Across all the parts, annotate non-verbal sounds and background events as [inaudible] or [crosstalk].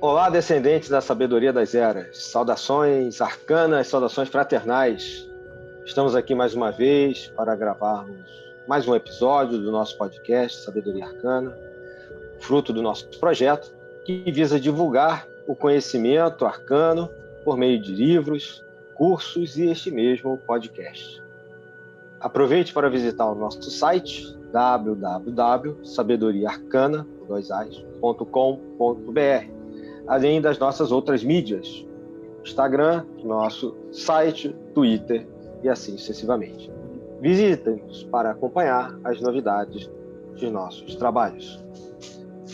Olá, descendentes da sabedoria das eras. Saudações arcanas, saudações fraternais. Estamos aqui mais uma vez para gravarmos mais um episódio do nosso podcast Sabedoria Arcana, fruto do nosso projeto que visa divulgar o conhecimento arcano por meio de livros, cursos e este mesmo podcast. Aproveite para visitar o nosso site www.sabedoriaarcana.com.br, além das nossas outras mídias, Instagram, nosso site, Twitter e assim sucessivamente. Visitem-nos para acompanhar as novidades de nossos trabalhos.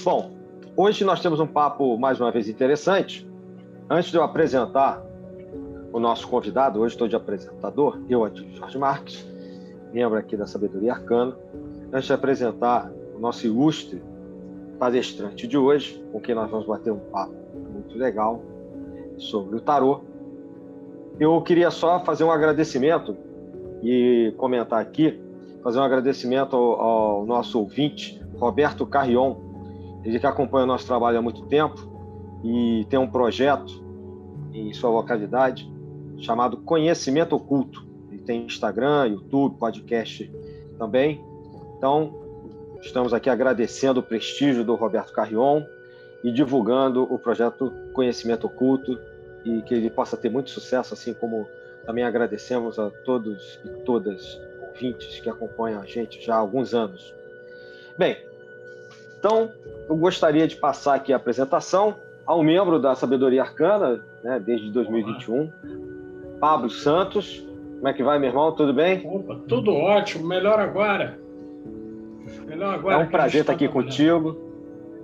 Bom, Hoje nós temos um papo mais uma vez interessante. Antes de eu apresentar o nosso convidado, hoje estou de apresentador, eu, Adilho Jorge Marques, membro aqui da Sabedoria Arcana. Antes de apresentar o nosso ilustre palestrante de hoje, com quem nós vamos bater um papo muito legal sobre o tarô, eu queria só fazer um agradecimento e comentar aqui, fazer um agradecimento ao, ao nosso ouvinte, Roberto Carrion, ele que acompanha o nosso trabalho há muito tempo e tem um projeto em sua localidade chamado Conhecimento Oculto. Ele tem Instagram, YouTube, podcast também. Então, estamos aqui agradecendo o prestígio do Roberto Carrion e divulgando o projeto Conhecimento Oculto e que ele possa ter muito sucesso, assim como também agradecemos a todos e todas ouvintes que acompanham a gente já há alguns anos. Bem, então, eu gostaria de passar aqui a apresentação ao membro da Sabedoria Arcana, né, desde 2021, Pablo Santos. Como é que vai, meu irmão? Tudo bem? Opa, tudo ótimo. Melhor agora. Melhor agora. É um prazer estar tá aqui contigo.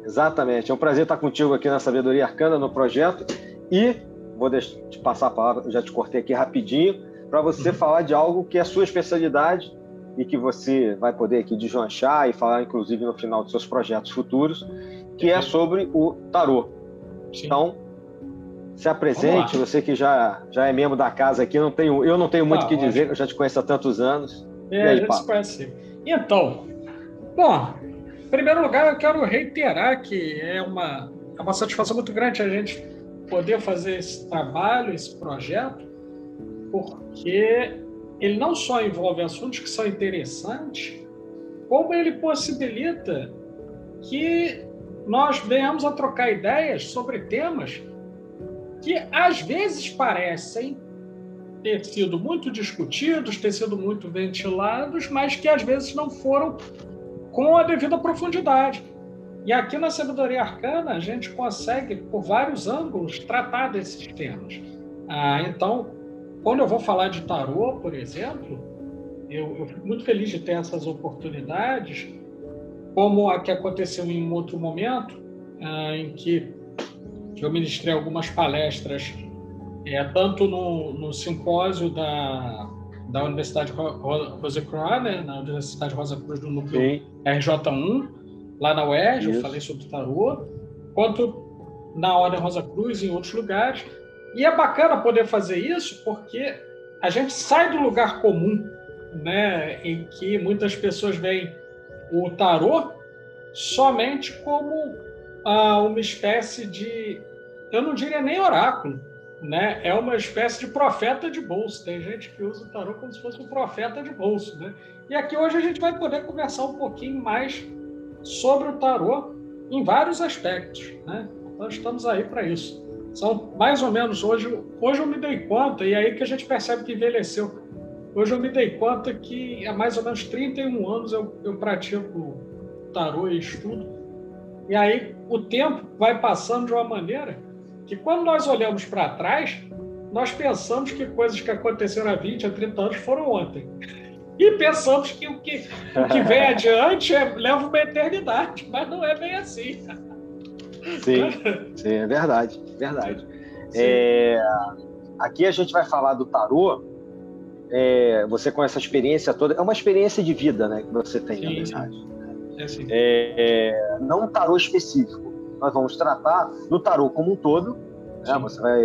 Exatamente. É um prazer estar contigo aqui na Sabedoria Arcana, no projeto. E vou te passar a palavra, já te cortei aqui rapidinho, para você uhum. falar de algo que é a sua especialidade e que você vai poder aqui deslanchar e falar, inclusive, no final dos seus projetos futuros, que é sobre o tarô. Sim. Então, se apresente, você que já, já é membro da casa aqui, não tenho, eu não tenho muito o ah, que dizer, eu já te conheço há tantos anos. É, aí, a gente se conhece. Então, bom, em primeiro lugar, eu quero reiterar que é uma, é uma satisfação muito grande a gente poder fazer esse trabalho, esse projeto, porque ele não só envolve assuntos que são interessantes, como ele possibilita que nós venhamos a trocar ideias sobre temas que às vezes parecem ter sido muito discutidos, ter sido muito ventilados, mas que às vezes não foram com a devida profundidade. E aqui na Sabedoria Arcana a gente consegue, por vários ângulos, tratar desses temas. Ah, então, quando eu vou falar de tarô, por exemplo, eu, eu fico muito feliz de ter essas oportunidades, como a que aconteceu em um outro momento, ah, em que eu ministrei algumas palestras, é, tanto no, no simpósio da, da Universidade Rosa Cruz, né, na Universidade Rosa Cruz do núcleo Sim. RJ1, lá na UERJ, eu falei sobre tarô, quanto na Ordem Rosa Cruz em outros lugares. E é bacana poder fazer isso porque a gente sai do lugar comum, né, em que muitas pessoas veem o tarô somente como ah, uma espécie de, eu não diria nem oráculo, né? É uma espécie de profeta de bolso. Tem gente que usa o tarô como se fosse um profeta de bolso, né? E aqui hoje a gente vai poder conversar um pouquinho mais sobre o tarô em vários aspectos, né? Nós estamos aí para isso. São mais ou menos hoje. Hoje eu me dei conta, e aí que a gente percebe que envelheceu. Hoje eu me dei conta que há mais ou menos 31 anos eu, eu pratico tarô e estudo. E aí o tempo vai passando de uma maneira que quando nós olhamos para trás, nós pensamos que coisas que aconteceram há 20, há 30 anos foram ontem. E pensamos que o que, o que vem [laughs] adiante é, leva uma eternidade, mas não é bem assim. Sim, [laughs] sim é verdade, verdade. É, aqui a gente vai falar do tarô. É, você com essa experiência toda, é uma experiência de vida, né, que você tem, sim, na verdade. É, sim. É, não um tarô específico. Nós vamos tratar do tarô como um todo Né? Você vai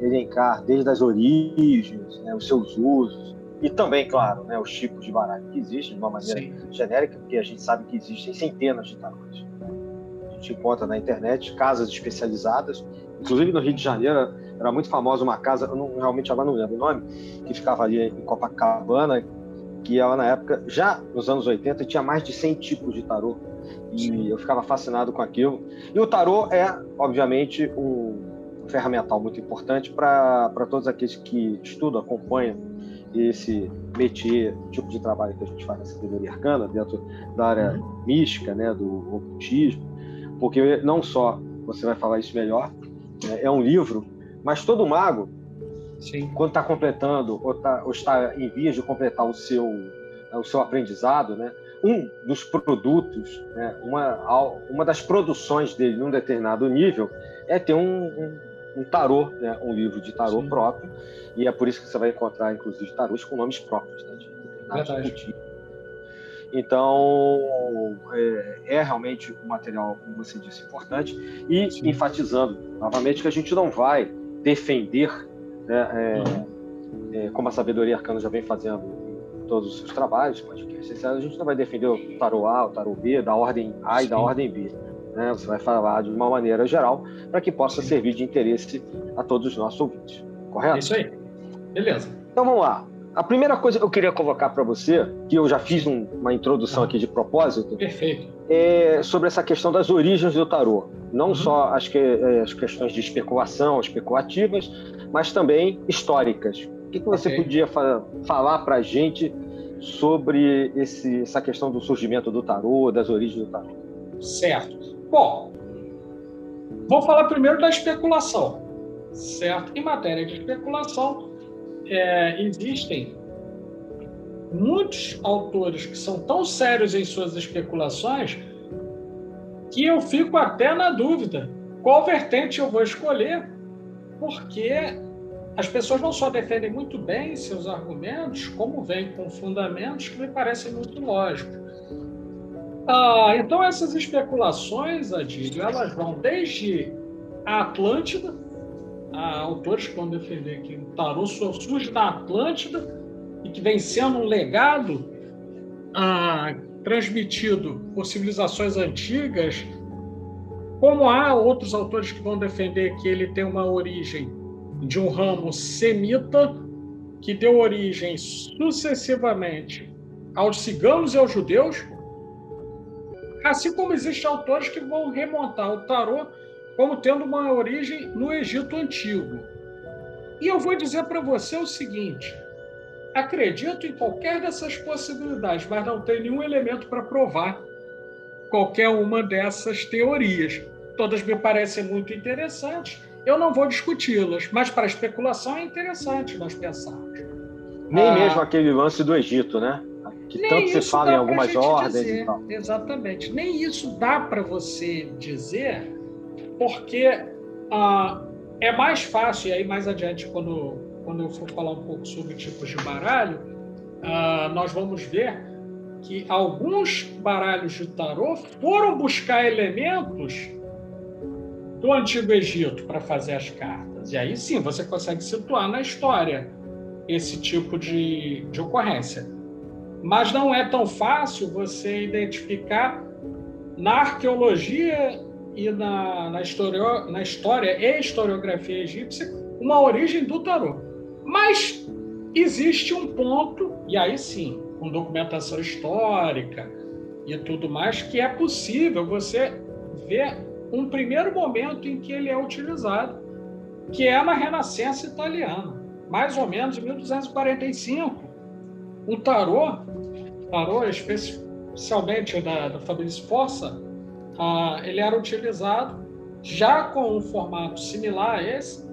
elencar desde as origens, né, os seus usos, e também, claro, né, os tipos de baralho que existem de uma maneira Sim. genérica, porque a gente sabe que existem centenas de tarôs. A gente encontra na internet casas especializadas, inclusive no Rio de Janeiro era muito famosa uma casa, eu não, realmente agora não lembro o nome, que ficava ali em Copacabana, que ela na época, já nos anos 80, tinha mais de 100 tipos de tarô. E Sim. eu ficava fascinado com aquilo. E o tarô é, obviamente, um ferramental muito importante para todos aqueles que estudam, acompanham esse métier, tipo de trabalho que a gente faz na sabedoria arcana, dentro da área uhum. mística, né, do ocultismo, porque não só você vai falar isso melhor, né, é um livro, mas todo mago, Sim. quando está completando ou, tá, ou, está em vias de completar o seu, o seu aprendizado, né, um dos produtos, né, uma, uma das produções dele num determinado nível é ter um, um um tarô, né, um livro de tarô Sim. próprio, e é por isso que você vai encontrar, inclusive, tarôs com nomes próprios, né, de Então, é, é, realmente um material, como você disse, importante, e Sim. enfatizando novamente que a gente não vai defender, né, é, uhum. é, como a sabedoria arcana já vem fazendo em todos os seus trabalhos, podcasts, a gente não vai defender o tarô A, o tarô B, da ordem A Sim. e da ordem B né? Você vai falar de uma maneira geral para que possa Sim. servir de interesse a todos os nossos ouvintes. Correto? Isso aí. Beleza. Então vamos lá. A primeira coisa que eu queria colocar para você, que eu já fiz um, uma introdução aqui de propósito, Perfeito. é sobre essa questão das origens do tarô. Não uhum. só as, que, é, as questões de especulação, especulativas, mas também históricas. O que, que você okay. podia fa falar para a gente sobre esse, essa questão do surgimento do tarô, das origens do tarô? Certo. Bom, vou falar primeiro da especulação, certo? Em matéria de especulação, é, existem muitos autores que são tão sérios em suas especulações que eu fico até na dúvida qual vertente eu vou escolher, porque as pessoas não só defendem muito bem seus argumentos, como vêm com fundamentos que me parecem muito lógicos. Ah, então essas especulações, Adílio, elas vão desde a Atlântida, ah, autores que vão defender que o tarô surge da Atlântida e que vem sendo um legado ah, transmitido por civilizações antigas, como há outros autores que vão defender que ele tem uma origem de um ramo semita que deu origem sucessivamente aos ciganos e aos judeus, Assim como existem autores que vão remontar o tarô como tendo uma origem no Egito Antigo. E eu vou dizer para você o seguinte: acredito em qualquer dessas possibilidades, mas não tem nenhum elemento para provar qualquer uma dessas teorias. Todas me parecem muito interessantes, eu não vou discuti-las, mas para especulação é interessante nós pensarmos. Nem ah, mesmo aquele lance do Egito, né? que tanto se fala em algumas ordens dizer. Exatamente. Nem isso dá para você dizer, porque ah, é mais fácil, e aí mais adiante, quando, quando eu for falar um pouco sobre tipos de baralho, ah, nós vamos ver que alguns baralhos de tarô foram buscar elementos do Antigo Egito para fazer as cartas. E aí sim você consegue situar na história esse tipo de, de ocorrência. Mas não é tão fácil você identificar na arqueologia e na, na, história, na história e historiografia egípcia uma origem do tarô. Mas existe um ponto, e aí sim, com documentação histórica e tudo mais, que é possível você ver um primeiro momento em que ele é utilizado, que é na Renascença italiana, mais ou menos em 1245 o tarô, tarô especialmente da, da Fabrício Força, ah, ele era utilizado já com um formato similar a esse,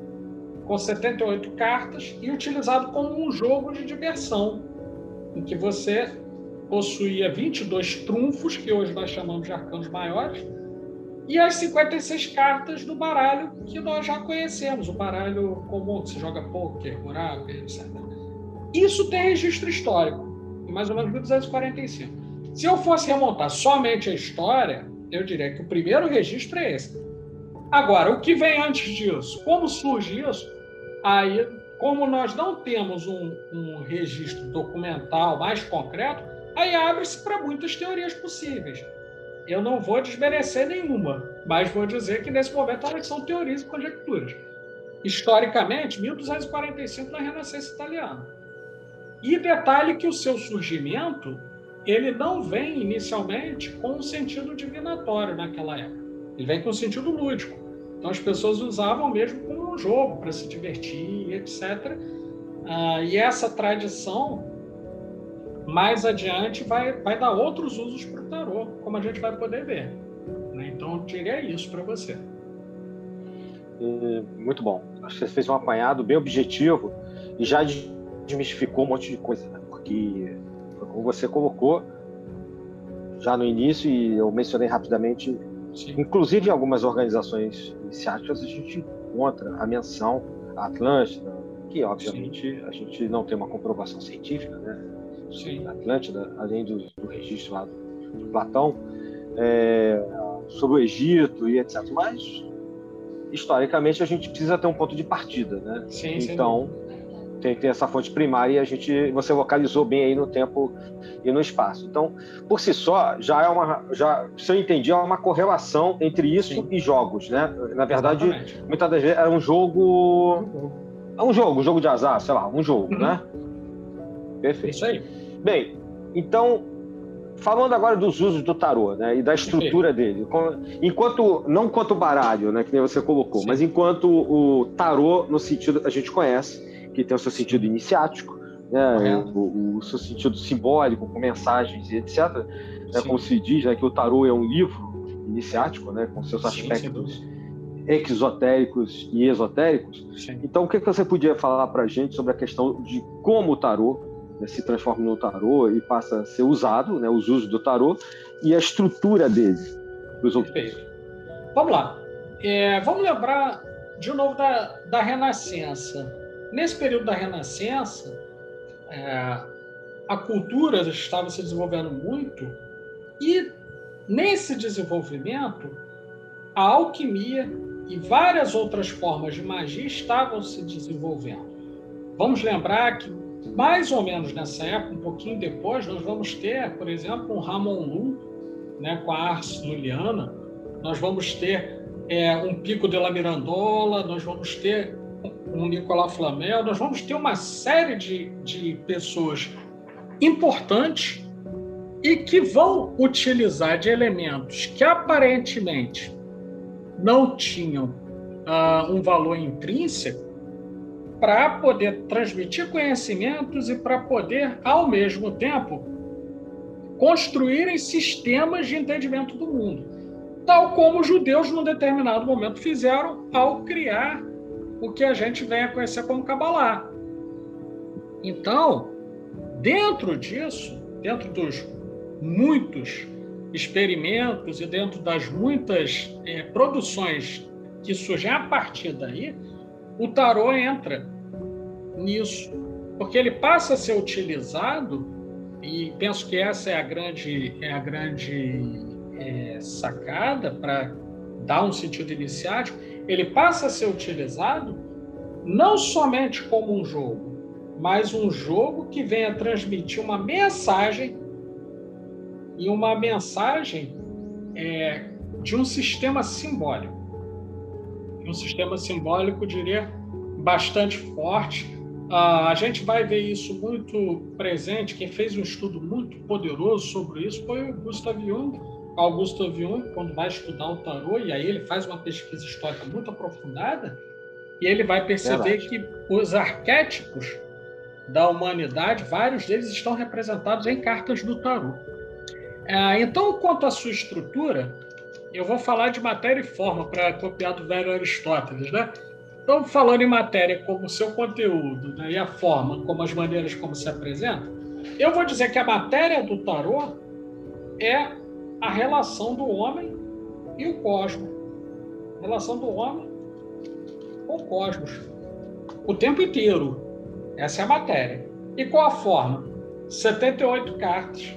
com 78 cartas, e utilizado como um jogo de diversão, em que você possuía 22 trunfos, que hoje nós chamamos de arcanos maiores, e as 56 cartas do baralho que nós já conhecemos, o baralho comum que se joga poker, buraco, etc. Isso tem registro histórico, mais ou menos 1245. Se eu fosse remontar somente a história, eu diria que o primeiro registro é esse. Agora, o que vem antes disso? Como surge isso? Aí, como nós não temos um, um registro documental mais concreto, aí abre-se para muitas teorias possíveis. Eu não vou desmerecer nenhuma, mas vou dizer que nesse momento elas são teorias e conjecturas. Historicamente, 1245 na Renascença Italiana. E detalhe que o seu surgimento ele não vem inicialmente com um sentido divinatório naquela época. Ele vem com um sentido lúdico. Então as pessoas usavam mesmo como um jogo para se divertir, etc. Ah, e essa tradição mais adiante vai, vai dar outros usos para o tarô, como a gente vai poder ver. Né? Então eu diria isso para você. Muito bom. Acho que você fez um apanhado bem objetivo e já desmistificou um monte de coisa, né? porque como você colocou já no início e eu mencionei rapidamente, Sim. inclusive em algumas organizações iniciáticas a gente encontra a menção à Atlântida, que obviamente Sim. a gente não tem uma comprovação científica, né? Sim. Atlântida, além do, do registro lá do, do Platão, é, sobre o Egito e etc. Mas historicamente a gente precisa ter um ponto de partida, né? Sim, então tem, essa fonte primária e a gente você localizou bem aí no tempo e no espaço. Então, por si só, já é uma já se eu entendi é uma correlação entre isso Sim. e jogos, né? Na verdade, Exatamente. muitas das vezes é um jogo é um jogo, um jogo de azar, sei lá, um jogo, uhum. né? Perfeito. Isso aí. Bem, então falando agora dos usos do tarô, né, e da estrutura dele, enquanto não quanto baralho, né, que nem você colocou, Sim. mas enquanto o tarô no sentido que a gente conhece, que tem o seu sentido iniciático, né, o, o, seu sentido simbólico, com mensagens e etc. Né, como se diz, né, que o tarô é um livro iniciático, né, com seus aspectos exotéricos e esotéricos. Sim. Então, o que, que você podia falar para a gente sobre a questão de como o tarô né, se transforma no tarô e passa a ser usado, né, os usos do tarô e a estrutura dele? Perfeito. Vamos lá. É, vamos lembrar de novo da, da Renascença. Nesse período da Renascença, é, a cultura estava se desenvolvendo muito e nesse desenvolvimento a alquimia e várias outras formas de magia estavam se desenvolvendo. Vamos lembrar que mais ou menos nessa época, um pouquinho depois, nós vamos ter, por exemplo, um Ramon Lu, né, com a ars nuliana, nós vamos ter é, um Pico de la Mirandola, nós vamos ter o Nicolau Flamel, nós vamos ter uma série de, de pessoas importantes e que vão utilizar de elementos que aparentemente não tinham uh, um valor intrínseco para poder transmitir conhecimentos e para poder, ao mesmo tempo, construírem sistemas de entendimento do mundo, tal como os judeus, num determinado momento, fizeram ao criar o que a gente vem a conhecer como Kabbalah. Então, dentro disso, dentro dos muitos experimentos e dentro das muitas é, produções que surgem a partir daí, o tarô entra nisso, porque ele passa a ser utilizado e penso que essa é a grande é a grande é, sacada para dar um sentido iniciático ele passa a ser utilizado não somente como um jogo, mas um jogo que venha transmitir uma mensagem e uma mensagem é, de um sistema simbólico. Um sistema simbólico, diria, bastante forte. Ah, a gente vai ver isso muito presente. Quem fez um estudo muito poderoso sobre isso foi o Gustav Jung Augusto Jung, quando vai estudar o tarô, e aí ele faz uma pesquisa histórica muito aprofundada, e ele vai perceber Verdade. que os arquétipos da humanidade, vários deles estão representados em cartas do tarô. É, então, quanto à sua estrutura, eu vou falar de matéria e forma para copiar do velho Aristóteles, né? Então, falando em matéria como seu conteúdo né, e a forma, como as maneiras como se apresenta, eu vou dizer que a matéria do tarô é a relação do homem e o cosmos. A relação do homem com o cosmos. O tempo inteiro. Essa é a matéria. E qual a forma? 78 cartas,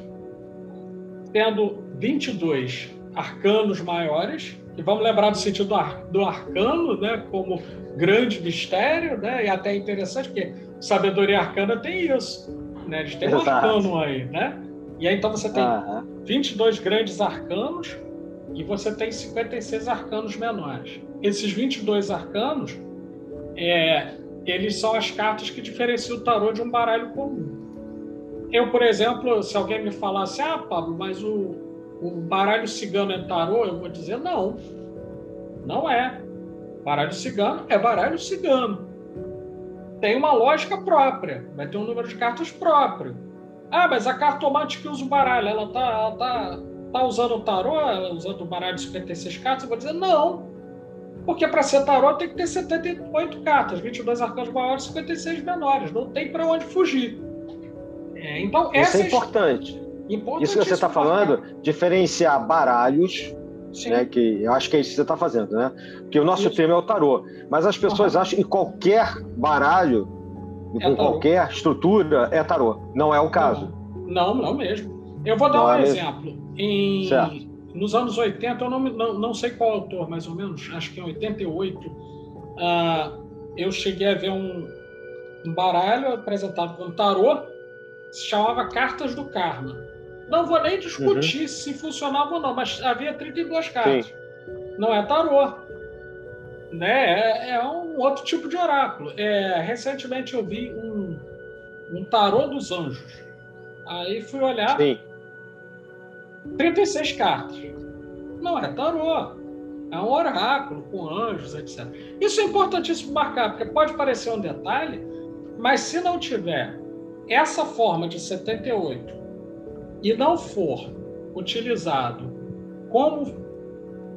tendo 22 arcanos maiores que vamos lembrar do sentido do, ar, do arcano, né, como grande mistério, né, e até interessante, porque sabedoria arcana tem isso, né, eles têm um arcano aí, né, e aí então você tem uhum. 22 grandes arcanos e você tem 56 arcanos menores. Esses 22 arcanos, é, eles são as cartas que diferenciam o tarô de um baralho comum. Eu, por exemplo, se alguém me falasse, ah, Pablo, mas o, o baralho cigano é tarô, eu vou dizer não. Não é. Baralho cigano é baralho cigano. Tem uma lógica própria, vai ter um número de cartas próprio. Ah, mas a cartomante que usa o baralho, ela tá, ela tá, tá usando o tarô, ela usando o baralho de 56 cartas? Eu vou dizer não. Porque para ser tarô tem que ter 78 cartas, 22 arcanos maiores e 56 menores. Não tem para onde fugir. É, então, Isso é importante. Isso que você está falando, diferenciar baralhos, né, que eu acho que é isso que você está fazendo, né? Porque o nosso isso. tema é o tarô. Mas as pessoas uhum. acham que qualquer baralho, é com qualquer estrutura, é tarô. Não é o caso. Não, não, não mesmo. Eu vou dar não um é exemplo. Em, nos anos 80, eu não, não, não sei qual autor, mais ou menos, acho que em 88, uh, eu cheguei a ver um, um baralho apresentado como tarô, se chamava Cartas do Karma. Não vou nem discutir uhum. se funcionava ou não, mas havia 32 cartas. Sim. Não é tarô. Né? É, é, um outro tipo de oráculo. É, recentemente eu vi um, um tarô dos anjos. Aí fui olhar. Sim. 36 cartas. Não é tarô. É um oráculo com anjos, etc. Isso é importantíssimo marcar, porque pode parecer um detalhe, mas se não tiver essa forma de 78 e não for utilizado como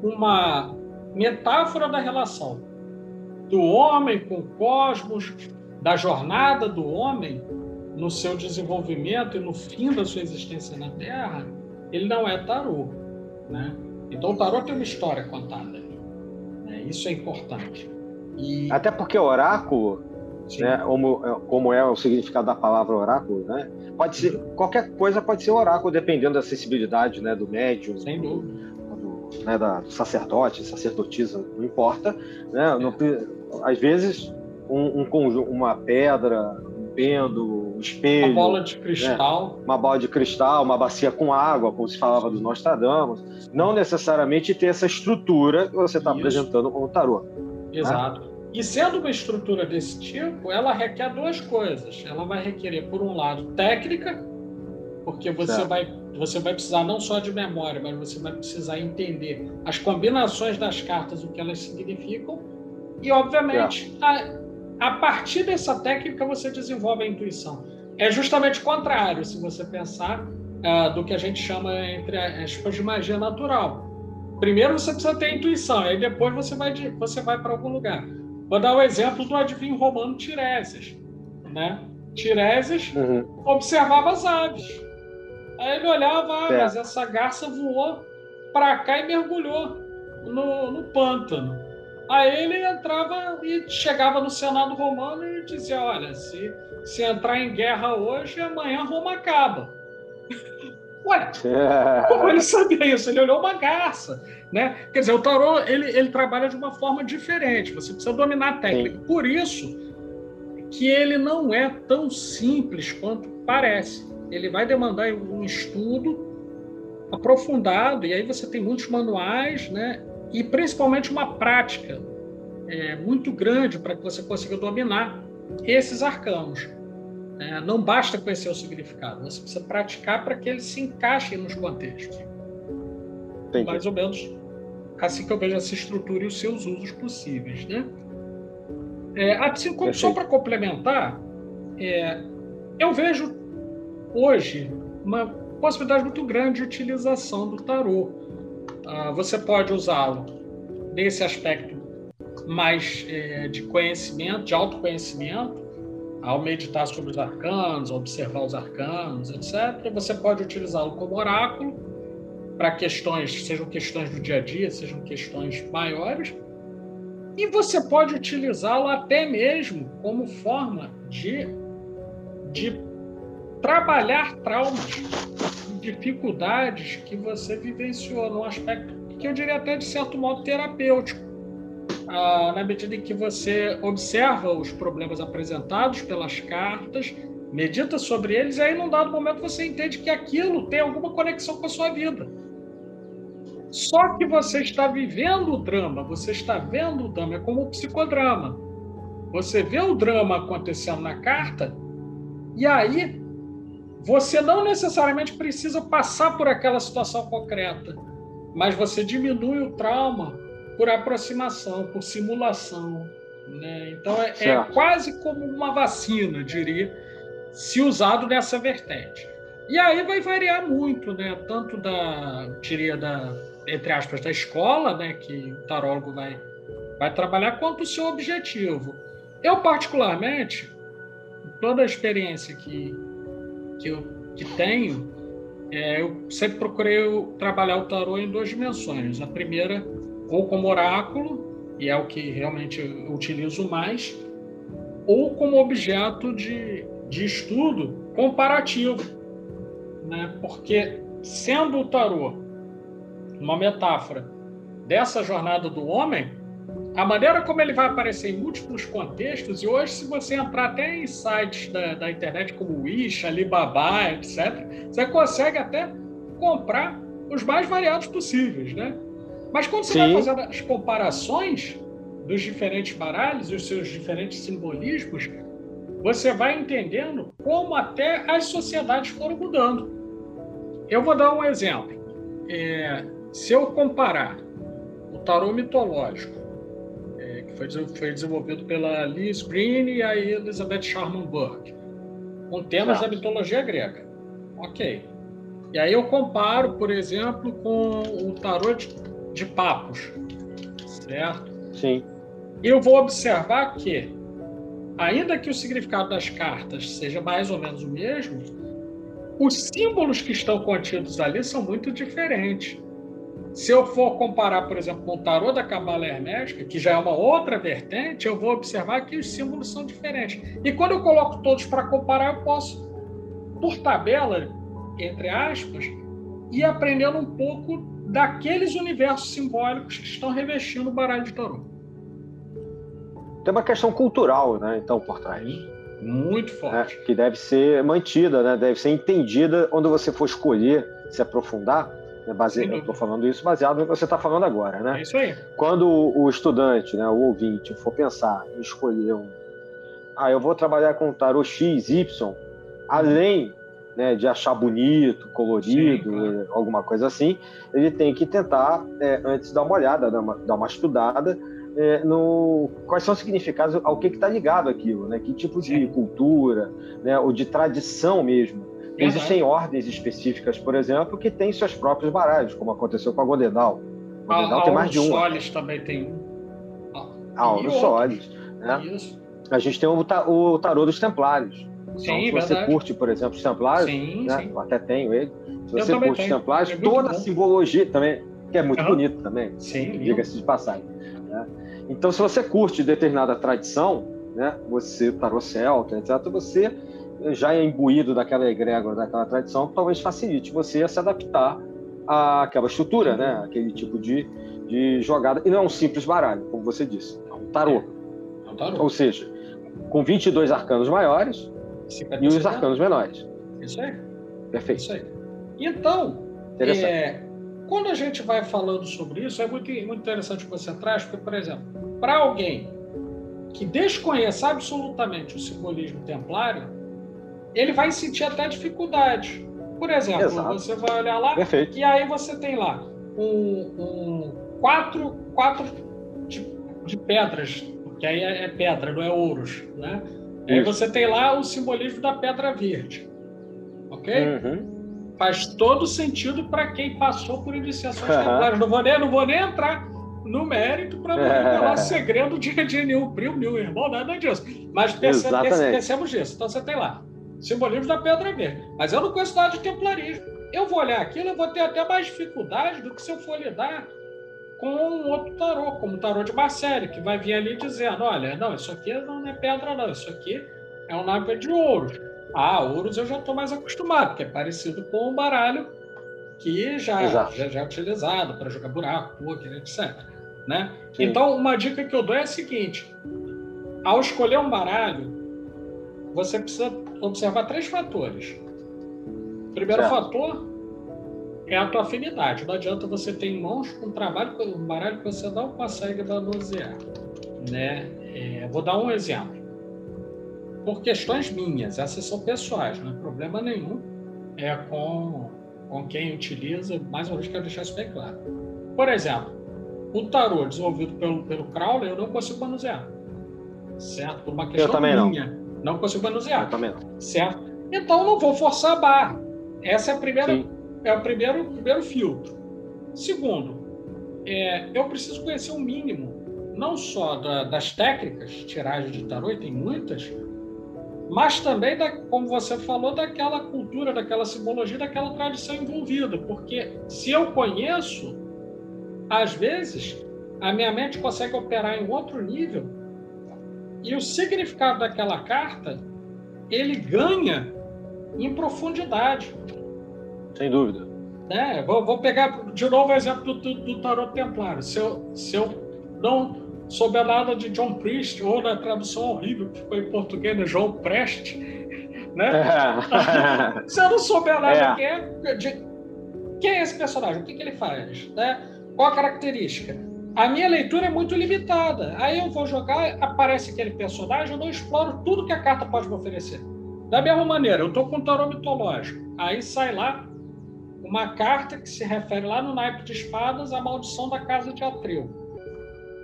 uma metáfora da relação do homem com o cosmos, da jornada do homem no seu desenvolvimento e no fim da sua existência na Terra, ele não é tarô. Né? Então, o tarô tem uma história contada. Né? Isso é importante. E... Até porque o oráculo né, como, como é o significado da palavra oráculo, né? Pode ser qualquer coisa pode ser oráculo dependendo da sensibilidade, né, do médium, Sem do, né, da, do sacerdote, sacerdotisa, não importa, né? No, às vezes um, um conjunto, uma pedra, um pêndulo, um espelho, uma bola de cristal, né? uma bola de cristal, uma bacia com água, como se falava dos Nostradamus, não necessariamente ter essa estrutura que você está apresentando como tarô. Né? Exato. Né? E sendo uma estrutura desse tipo, ela requer duas coisas. Ela vai requerer, por um lado, técnica, porque você vai, você vai precisar não só de memória, mas você vai precisar entender as combinações das cartas, o que elas significam. E, obviamente, a, a partir dessa técnica, você desenvolve a intuição. É justamente o contrário, se você pensar uh, do que a gente chama, entre aspas, de magia natural. Primeiro você precisa ter intuição, aí depois você vai, você vai para algum lugar. Vou dar o exemplo do adivinho romano Tiresias. Né? Tiresias uhum. observava as aves. Aí ele olhava, ah, mas essa garça voou para cá e mergulhou no, no pântano. Aí ele entrava e chegava no Senado romano e dizia: Olha, se, se entrar em guerra hoje, amanhã Roma acaba. [laughs] Ué, como ele sabia isso? Ele olhou uma garça, né? Quer dizer, o tarô ele, ele trabalha de uma forma diferente. Você precisa dominar a técnica. Sim. Por isso que ele não é tão simples quanto parece. Ele vai demandar um estudo aprofundado e aí você tem muitos manuais, né? E principalmente uma prática é, muito grande para que você consiga dominar esses arcanos. É, não basta conhecer o significado, você precisa praticar para que ele se encaixe nos contextos. Entendi. Mais ou menos assim que eu vejo essa estrutura e os seus usos possíveis. Né? É, para complementar, é, eu vejo hoje uma possibilidade muito grande de utilização do tarô. Ah, você pode usá-lo nesse aspecto mais é, de conhecimento, de autoconhecimento, ao meditar sobre os arcanos, observar os arcanos, etc., você pode utilizá-lo como oráculo para questões, sejam questões do dia a dia, sejam questões maiores, e você pode utilizá-lo até mesmo como forma de, de trabalhar traumas, dificuldades que você vivenciou num aspecto que eu diria até de certo modo terapêutico, ah, na medida em que você observa os problemas apresentados pelas cartas, medita sobre eles, e aí num dado momento você entende que aquilo tem alguma conexão com a sua vida. Só que você está vivendo o drama, você está vendo o drama, é como um psicodrama. Você vê o drama acontecendo na carta, e aí você não necessariamente precisa passar por aquela situação concreta, mas você diminui o trauma por aproximação, por simulação. Né? Então é, é, quase como uma vacina, diria, se usado nessa vertente. E aí vai variar muito, né? Tanto da, diria, da, entre aspas, da escola, né? Que o tarólogo vai, vai trabalhar, quanto o seu objetivo. Eu, particularmente, toda a experiência que, que eu que tenho, é, eu sempre procurei trabalhar o tarô em duas dimensões. A primeira, ou como oráculo, e é o que realmente eu utilizo mais, ou como objeto de, de estudo comparativo. Né? Porque, sendo o tarô uma metáfora dessa jornada do homem, a maneira como ele vai aparecer em múltiplos contextos, e hoje, se você entrar até em sites da, da internet como Wish, Alibaba, etc., você consegue até comprar os mais variados possíveis, né? Mas quando você Sim. vai fazer as comparações dos diferentes baralhos, os seus diferentes simbolismos, você vai entendendo como até as sociedades foram mudando. Eu vou dar um exemplo. É, se eu comparar o tarô mitológico foi, foi desenvolvido pela Liz Green e a Elizabeth Sharman Burke, com temas tá. da mitologia grega. Ok. E aí eu comparo, por exemplo, com o tarô de, de papos, certo? Sim. Eu vou observar que, ainda que o significado das cartas seja mais ou menos o mesmo, os símbolos que estão contidos ali são muito diferentes. Se eu for comparar, por exemplo, com o tarô da Cabala Hermética, que já é uma outra vertente, eu vou observar que os símbolos são diferentes. E quando eu coloco todos para comparar, eu posso, por tabela, entre aspas, ir aprendendo um pouco daqueles universos simbólicos que estão revestindo o baralho de tarô. Tem uma questão cultural, né, então, por trás. Muito forte. É, que deve ser mantida, né, deve ser entendida quando você for escolher se aprofundar né, base... Eu estou falando isso baseado no que você está falando agora, né? É isso aí. Quando o estudante, né, o ouvinte, for pensar em escolher um. Ah, eu vou trabalhar com tarô X, Y, além né, de achar bonito, colorido, Sim, claro. alguma coisa assim, ele tem que tentar, é, antes dar uma olhada, dar uma, dar uma estudada é, no quais são os significados, ao que está ligado aquilo, né? Que tipo de Sim. cultura, né, ou de tradição mesmo Existem ordens específicas, por exemplo, que têm seus próprios baralhos, como aconteceu com a Godedal. A Godedal a, tem mais de um. Solis também tem um. A Auro Solis. Né? Isso. A gente tem o, o tarô dos Templários. Sim, então, se você curte, por exemplo, os Templários, sim, né? sim. eu até tenho ele. Se você curte os Templários, é toda a simbologia também, que é muito uhum. bonito também, diga-se de passagem. Né? Então, se você curte determinada tradição, né, você, tarô celta, etc., você já é imbuído daquela egrégora, daquela tradição, talvez facilite você a se adaptar àquela estrutura, né? Aquele tipo de, de jogada. E não é um simples baralho, como você disse, é um tarô. É um tarô. Ou seja, com 22 arcanos maiores e os arcanos menores. Isso aí. Perfeito. Isso aí. Então, é, quando a gente vai falando sobre isso, é muito, muito interessante que você traz, porque, por exemplo, para alguém que desconheça absolutamente o simbolismo templário, ele vai sentir até dificuldade. Por exemplo, Exato. você vai olhar lá Perfeito. e aí você tem lá um, um quatro, quatro de, de, pedras, que aí é, é, pedra, não é ouros, né? Aí você tem lá o simbolismo da pedra verde, ok? Uhum. Faz todo sentido para quem passou por iniciações uhum. temporárias. Não vou nem, não vou nem entrar no mérito para não revelar [laughs] segredo de, de nenhum primo, nenhum irmão, nada disso. Mas pensemos nisso. Então você tem lá simbolismo da pedra verde. Mas eu não conheço nada de templarismo. Eu vou olhar aquilo e vou ter até mais dificuldade do que se eu for lidar com um outro tarô, como o tarô de Marcelo, que vai vir ali dizendo: olha, não, isso aqui não é pedra, não, isso aqui é um nave de ouros. Ah, ouros eu já estou mais acostumado, que é parecido com o baralho que já, já, já, é utilizado para jogar buraco, poker, etc. Né? Então, uma dica que eu dou é a seguinte: ao escolher um baralho, você precisa observar três fatores. O primeiro certo. fator é a tua afinidade. Não adianta você ter em mãos um trabalho, um baralho que você não consegue manusear. Né? É, vou dar um exemplo. Por questões minhas, essas são pessoais, não é problema nenhum. É com, com quem utiliza, mais uma vez quero deixar isso bem claro. Por exemplo, o tarô desenvolvido pelo, pelo Crowley eu não consigo manusear. Certo? Por uma questão eu também minha. Não. Não consigo manusear. Eu também não. Certo? Então não vou forçar a barra. Essa é a primeira, Sim. é o primeiro, primeiro filtro. Segundo, é, eu preciso conhecer o um mínimo, não só da, das técnicas, tiragem de tarô, tem muitas, mas também, da, como você falou, daquela cultura, daquela simbologia, daquela tradição envolvida. Porque se eu conheço, às vezes, a minha mente consegue operar em outro nível e o significado daquela carta ele ganha em profundidade. Sem dúvida. É, vou, vou pegar de novo o exemplo do, do, do Tarot Templário. Se eu, se eu não souber nada de John Priest, ou na tradução horrível que ficou em português, né, João Prest, [laughs] né? É. [laughs] se eu não souber nada é. quem, é, de, quem é esse personagem, o que, que ele faz, né? qual a característica? A minha leitura é muito limitada. Aí eu vou jogar, aparece aquele personagem, eu não exploro tudo que a carta pode me oferecer. Da mesma maneira, eu estou com um tarô mitológico. Aí sai lá uma carta que se refere lá no naipe de espadas à maldição da casa de Atreu.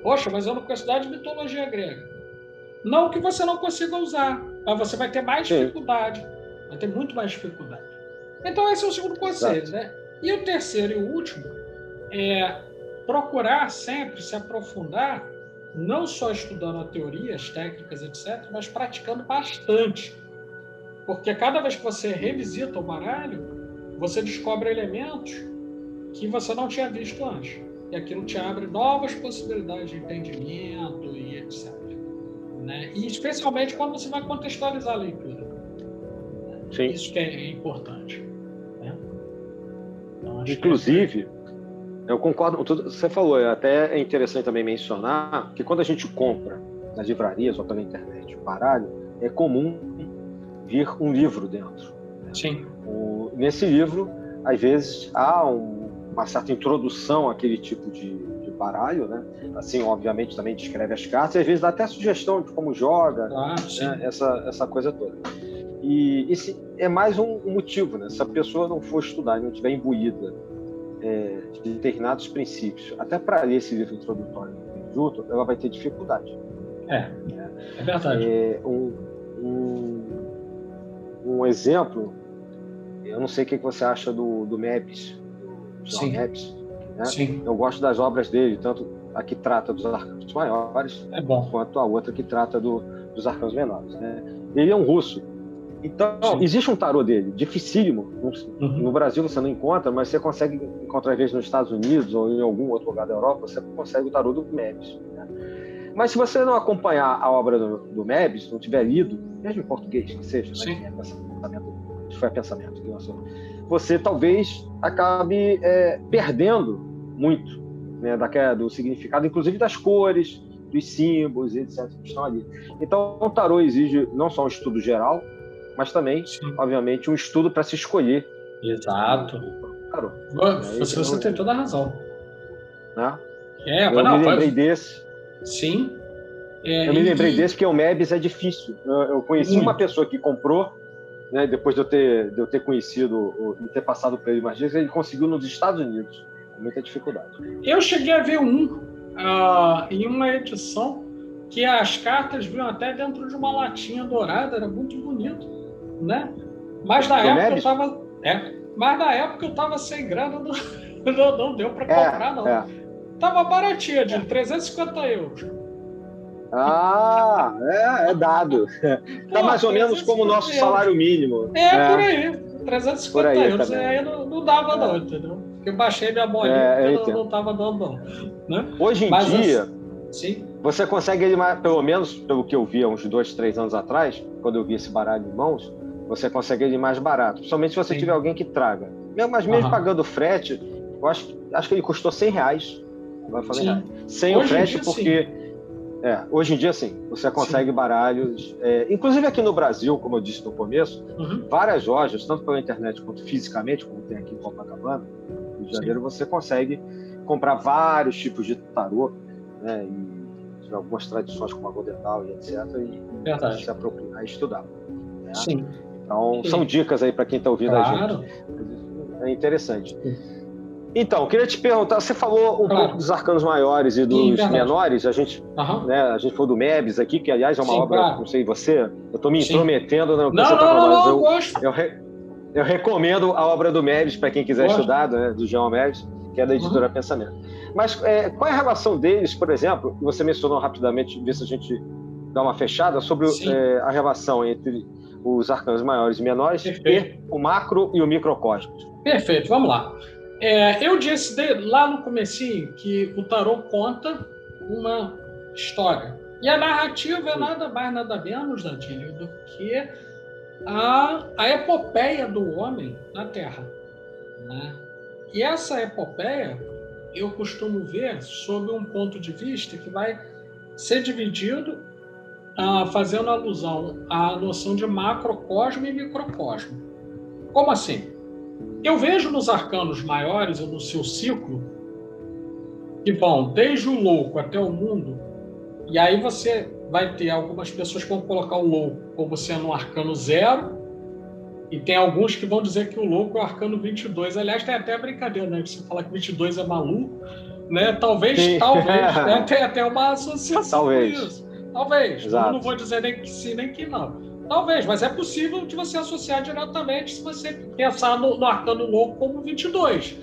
Poxa, mas eu não conheço nada de mitologia grega. Não que você não consiga usar, mas você vai ter mais Sim. dificuldade. Vai ter muito mais dificuldade. Então esse é o segundo conselho, né? E o terceiro e o último é procurar sempre se aprofundar, não só estudando a teoria, as técnicas, etc., mas praticando bastante. Porque cada vez que você revisita o baralho, você descobre elementos que você não tinha visto antes. E aquilo te abre novas possibilidades de entendimento e etc. Né? E especialmente quando você vai contextualizar a leitura. Sim. Isso que é importante. Né? Então, Inclusive, eu concordo com tudo que você falou. É até é interessante também mencionar que quando a gente compra nas livrarias ou pela internet o baralho, é comum vir um livro dentro. Sim. O, nesse livro, às vezes, há um, uma certa introdução àquele tipo de, de, baralho, né? Assim, obviamente, também descreve as cartas e às vezes dá até sugestão de como joga, ah, né? essa, essa coisa toda. E esse é mais um, motivo, né? Se a pessoa não for estudar e não estiver imbuída é, de determinados princípios, até para ler esse livro introdutório junto, ela vai ter dificuldade. É, é verdade. É, um, um, um exemplo, eu não sei o que você acha do, do Maps, do John Maps, né? Sim. Eu gosto das obras dele, tanto a que trata dos arcanos maiores, é quanto a outra que trata do, dos arcanos menores. Né? Ele é um russo. Então, Sim. existe um tarô dele, dificílimo. No, uhum. no, Brasil você não encontra, mas você consegue encontrar, às vezes, nos Estados Unidos ou em algum outro lugar da Europa, você consegue o tarô do Maps. Né? Mas se você não acompanhar a obra do, do Mebs, não tiver lido, mesmo em português que seja, né, é pensamento, foi pensamento que lançou, você talvez acabe é, perdendo muito né, daquela, do significado, inclusive das cores, dos símbolos, etc. que estão ali. Então, o tarô exige não só um estudo geral, mas também, Sim. obviamente, um estudo para se escolher. Exato. Tarô. Você, você tem toda a razão. Né? É, eu não, me lembrei desse Sim. É, eu me lembrei e... desse porque o Mebis é difícil. Eu, eu conheci uma pessoa que comprou, né, depois de eu ter, de eu ter conhecido, de ter passado por ele mais vezes, ele conseguiu nos Estados Unidos, com muita dificuldade. Eu cheguei a ver um uh, em uma edição que as cartas vinham até dentro de uma latinha dourada, era muito bonito, né? Mas na época eu tava, é, mas na época eu tava sem grana, não, [laughs] não, não deu para é, comprar não. É. Tava baratinha, de 350 euros. Ah, é, é dado. [laughs] Pô, tá mais ou menos como o nosso euros. salário mínimo. É, é, por aí. 350 por aí euros. Também. Aí não, não dava, é. não, entendeu? Porque eu baixei minha bolinha é, porque não, não tava dando, não. Né? Hoje em Mas, dia, sim. você consegue pelo menos pelo que eu vi há uns dois, três anos atrás, quando eu vi esse baralho em mãos, você consegue ele mais barato. Principalmente se você sim. tiver alguém que traga mas mesmo uhum. pagando frete, eu acho, acho que ele custou 100 reais. Vai falar Sem hoje o frete, dia, porque. É, hoje em dia, sim, você consegue sim. baralhos. É, inclusive aqui no Brasil, como eu disse no começo, uhum. várias lojas, tanto pela internet quanto fisicamente, como tem aqui em Copacabana, no Rio de Janeiro, sim. você consegue comprar vários tipos de tarô, né? E algumas tradições como a Golden Dawn e etc. E se apropriar e estudar. Né? Sim. Então, são dicas aí para quem está ouvindo claro. a gente. É interessante. Então, queria te perguntar, você falou um claro. pouco dos arcanos maiores e dos Sim, menores, a gente, uhum. né, a gente falou do Mebs aqui, que aliás é uma Sim, obra, claro. não sei você, eu estou me intrometendo no que não, você está falando, não, eu, gosto. Eu, re, eu, recomendo a obra do Mebs para quem quiser gosto. estudar, né, do João Mebs, que é da editora uhum. Pensamento. Mas é, qual é a relação deles, por exemplo, você mencionou rapidamente, ver se a gente dá uma fechada, sobre é, a relação entre os arcanos maiores e menores Perfeito. e o macro e o microcosmos. Perfeito, vamos lá. É, eu disse de, lá no comecinho que o tarô conta uma história. E a narrativa é nada mais, nada menos, Dantinho, do que a, a epopeia do homem na Terra. Né? E essa epopeia eu costumo ver sob um ponto de vista que vai ser dividido ah, fazendo alusão à noção de macrocosmo e microcosmo. Como assim? Eu vejo nos arcanos maiores, ou no seu ciclo, que vão desde o louco até o mundo, e aí você vai ter algumas pessoas que vão colocar o louco como sendo um arcano zero, e tem alguns que vão dizer que o louco é o arcano 22. Aliás, tem até brincadeira, né? Você fala que 22 é maluco, né? Talvez, Sim. talvez, né? [laughs] tem até uma associação talvez. com isso. Talvez. Não vou dizer nem que sim, nem que não. Talvez, mas é possível de você associar diretamente se você pensar no, no arcano louco como 22,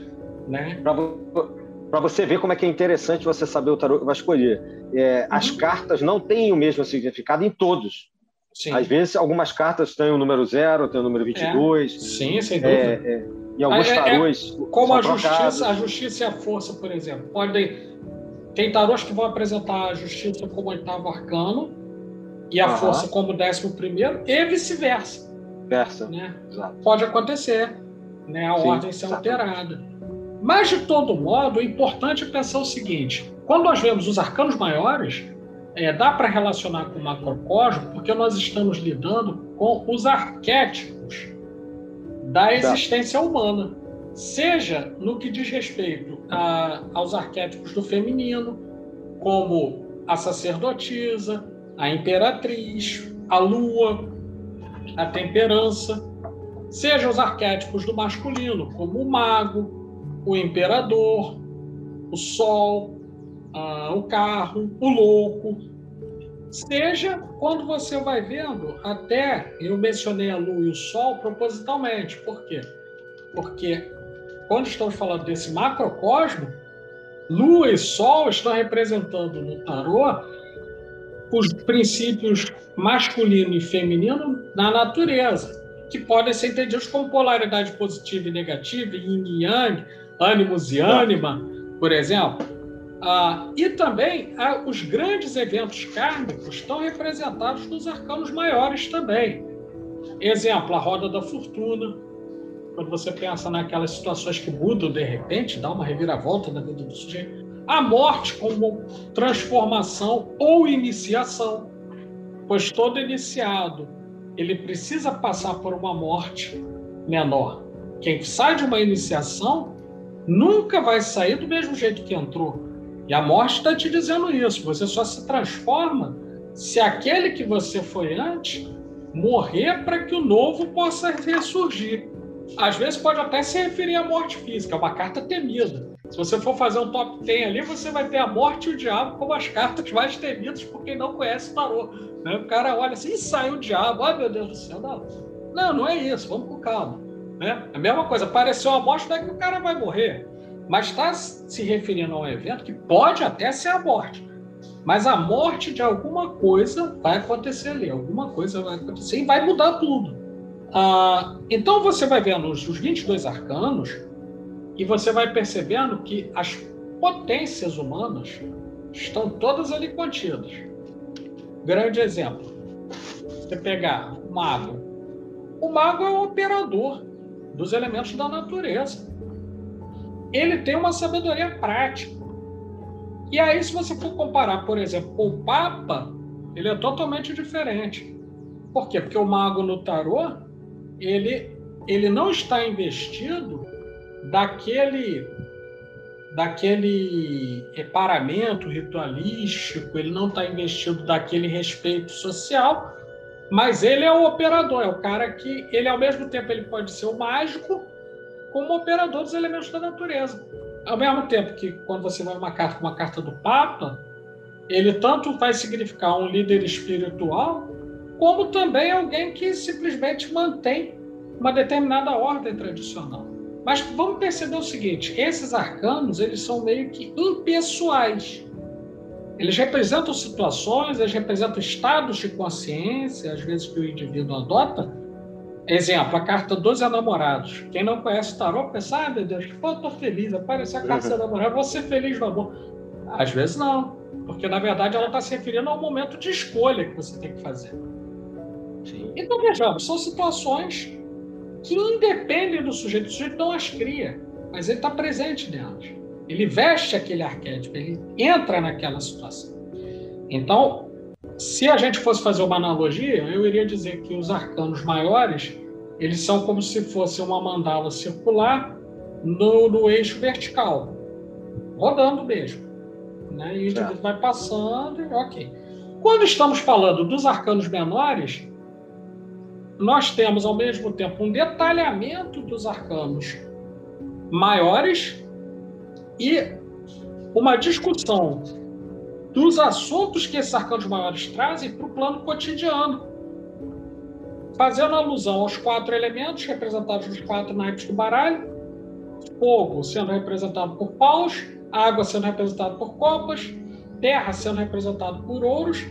né? Para você ver como é que é interessante você saber o tarô que vai escolher. É, uhum. As cartas não têm o mesmo significado em todos. Sim. Às vezes, algumas cartas têm o número zero, tem o número 22. É. Sim, sem dúvida. É, é, e alguns é, é, tarôs. como a justiça, a justiça e a força, por exemplo. Podem. Tem tarôs que vão apresentar a justiça como oitavo arcano, e a uhum. força como décimo primeiro e vice-versa. Versa. Né? Pode acontecer, né? a Sim, ordem ser alterada. Mas, de todo modo, o importante é pensar o seguinte: quando nós vemos os arcanos maiores, é, dá para relacionar com o macrocosmo, porque nós estamos lidando com os arquétipos da existência humana, seja no que diz respeito a, aos arquétipos do feminino, como a sacerdotisa, a imperatriz, a lua, a temperança, sejam os arquétipos do masculino, como o mago, o imperador, o sol, uh, o carro, o louco. Seja quando você vai vendo, até eu mencionei a lua e o sol propositalmente. Por quê? Porque quando estamos falando desse macrocosmo, lua e sol estão representando no tarô os princípios masculino e feminino na natureza, que podem ser entendidos como polaridade positiva e negativa, yin e yang, ânimos e ânima, por exemplo. Ah, e também ah, os grandes eventos kármicos estão representados nos arcanos maiores também. Exemplo, a roda da fortuna. Quando você pensa naquelas situações que mudam de repente, dá uma reviravolta na vida do sujeito a morte como transformação ou iniciação, pois todo iniciado ele precisa passar por uma morte menor. Quem sai de uma iniciação nunca vai sair do mesmo jeito que entrou. E a morte está te dizendo isso. Você só se transforma se aquele que você foi antes morrer para que o novo possa ressurgir. Às vezes pode até se referir à morte física, é uma carta temida. Se você for fazer um top 10 ali, você vai ter a morte e o diabo como as cartas mais temidas por quem não conhece o tarô. Né? O cara olha assim, e saiu o diabo, ai meu Deus do céu, não. Não, não é isso, vamos com calma. Né? A mesma coisa, apareceu a morte, não é que o cara vai morrer. Mas está se referindo a um evento que pode até ser a morte. Mas a morte de alguma coisa vai acontecer ali, alguma coisa vai acontecer e vai mudar tudo. Ah, então você vai vendo os, os 22 arcanos, e você vai percebendo que as potências humanas estão todas ali contidas. Grande exemplo. Você pegar o mago. O mago é o operador dos elementos da natureza. Ele tem uma sabedoria prática. E aí, se você for comparar, por exemplo, com o Papa, ele é totalmente diferente. Por quê? Porque o mago no tarô, ele, ele não está investido daquele daquele reparamento ritualístico, ele não está investido daquele respeito social, mas ele é o operador, é o cara que ele ao mesmo tempo ele pode ser o mágico como operador dos elementos da natureza. Ao mesmo tempo que quando você vai uma carta como a carta do Papa, ele tanto vai significar um líder espiritual, como também alguém que simplesmente mantém uma determinada ordem tradicional. Mas vamos perceber o seguinte: esses arcanos eles são meio que impessoais. Eles representam situações, eles representam estados de consciência, às vezes que o indivíduo adota. Exemplo, a carta dos enamorados. Quem não conhece o tarô pensa, ah, meu Deus, pô, eu tô feliz, apareceu a carta uhum. dos enamorados, vou ser feliz no amor. Às vezes não. Porque, na verdade, ela está se referindo ao momento de escolha que você tem que fazer. Sim. Então, vejamos, são situações que independem do sujeito. O sujeito não as cria, mas ele está presente nelas. Ele veste aquele arquétipo, ele entra naquela situação. Então, se a gente fosse fazer uma analogia, eu iria dizer que os arcanos maiores, eles são como se fosse uma mandala circular no, no eixo vertical, rodando mesmo. Né? E indivíduo vai passando e ok. Quando estamos falando dos arcanos menores, nós temos ao mesmo tempo um detalhamento dos arcanos maiores e uma discussão dos assuntos que esses arcanos maiores trazem para o plano cotidiano, fazendo alusão aos quatro elementos representados nos quatro naipes do baralho: fogo sendo representado por paus, água sendo representada por copas, terra sendo representada por ouros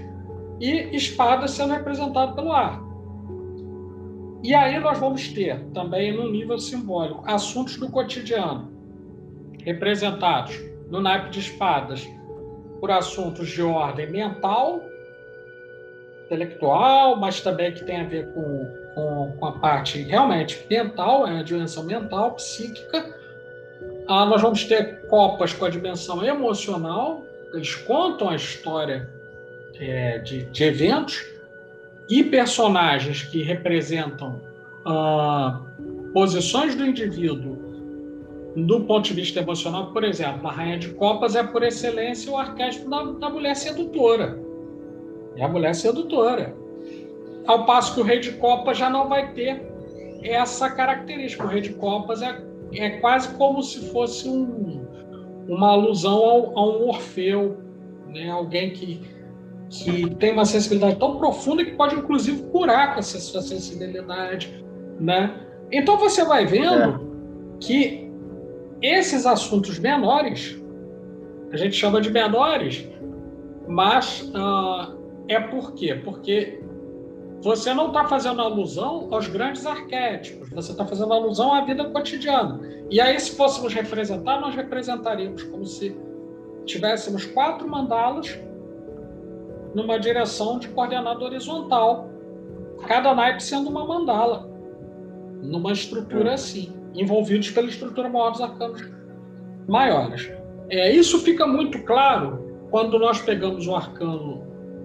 e espada sendo representada pelo ar. E aí nós vamos ter também no nível simbólico assuntos do cotidiano representados no naipe de espadas por assuntos de ordem mental, intelectual, mas também que tem a ver com, com, com a parte realmente mental, é a dimensão mental, psíquica, ah, nós vamos ter copas com a dimensão emocional, eles contam a história é, de, de, eventos, e personagens que representam ah, posições do indivíduo do ponto de vista emocional. Por exemplo, a Rainha de Copas é, por excelência, o arquétipo da, da mulher sedutora. É a mulher sedutora. Ao passo que o Rei de Copas já não vai ter essa característica. O Rei de Copas é é quase como se fosse um, uma alusão a um Orfeu, né? alguém que, que tem uma sensibilidade tão profunda que pode, inclusive, curar com essa sua sensibilidade. Né? Então você vai vendo é. que esses assuntos menores, a gente chama de menores, mas uh, é por quê? Porque você não está fazendo alusão aos grandes arquétipos, você está fazendo alusão à vida cotidiana. E aí, se fôssemos representar, nós representaríamos como se tivéssemos quatro mandalas numa direção de coordenada horizontal, cada naipe sendo uma mandala, numa estrutura assim, envolvidos pela estrutura maior dos arcanos maiores. É, isso fica muito claro quando nós pegamos o arcano,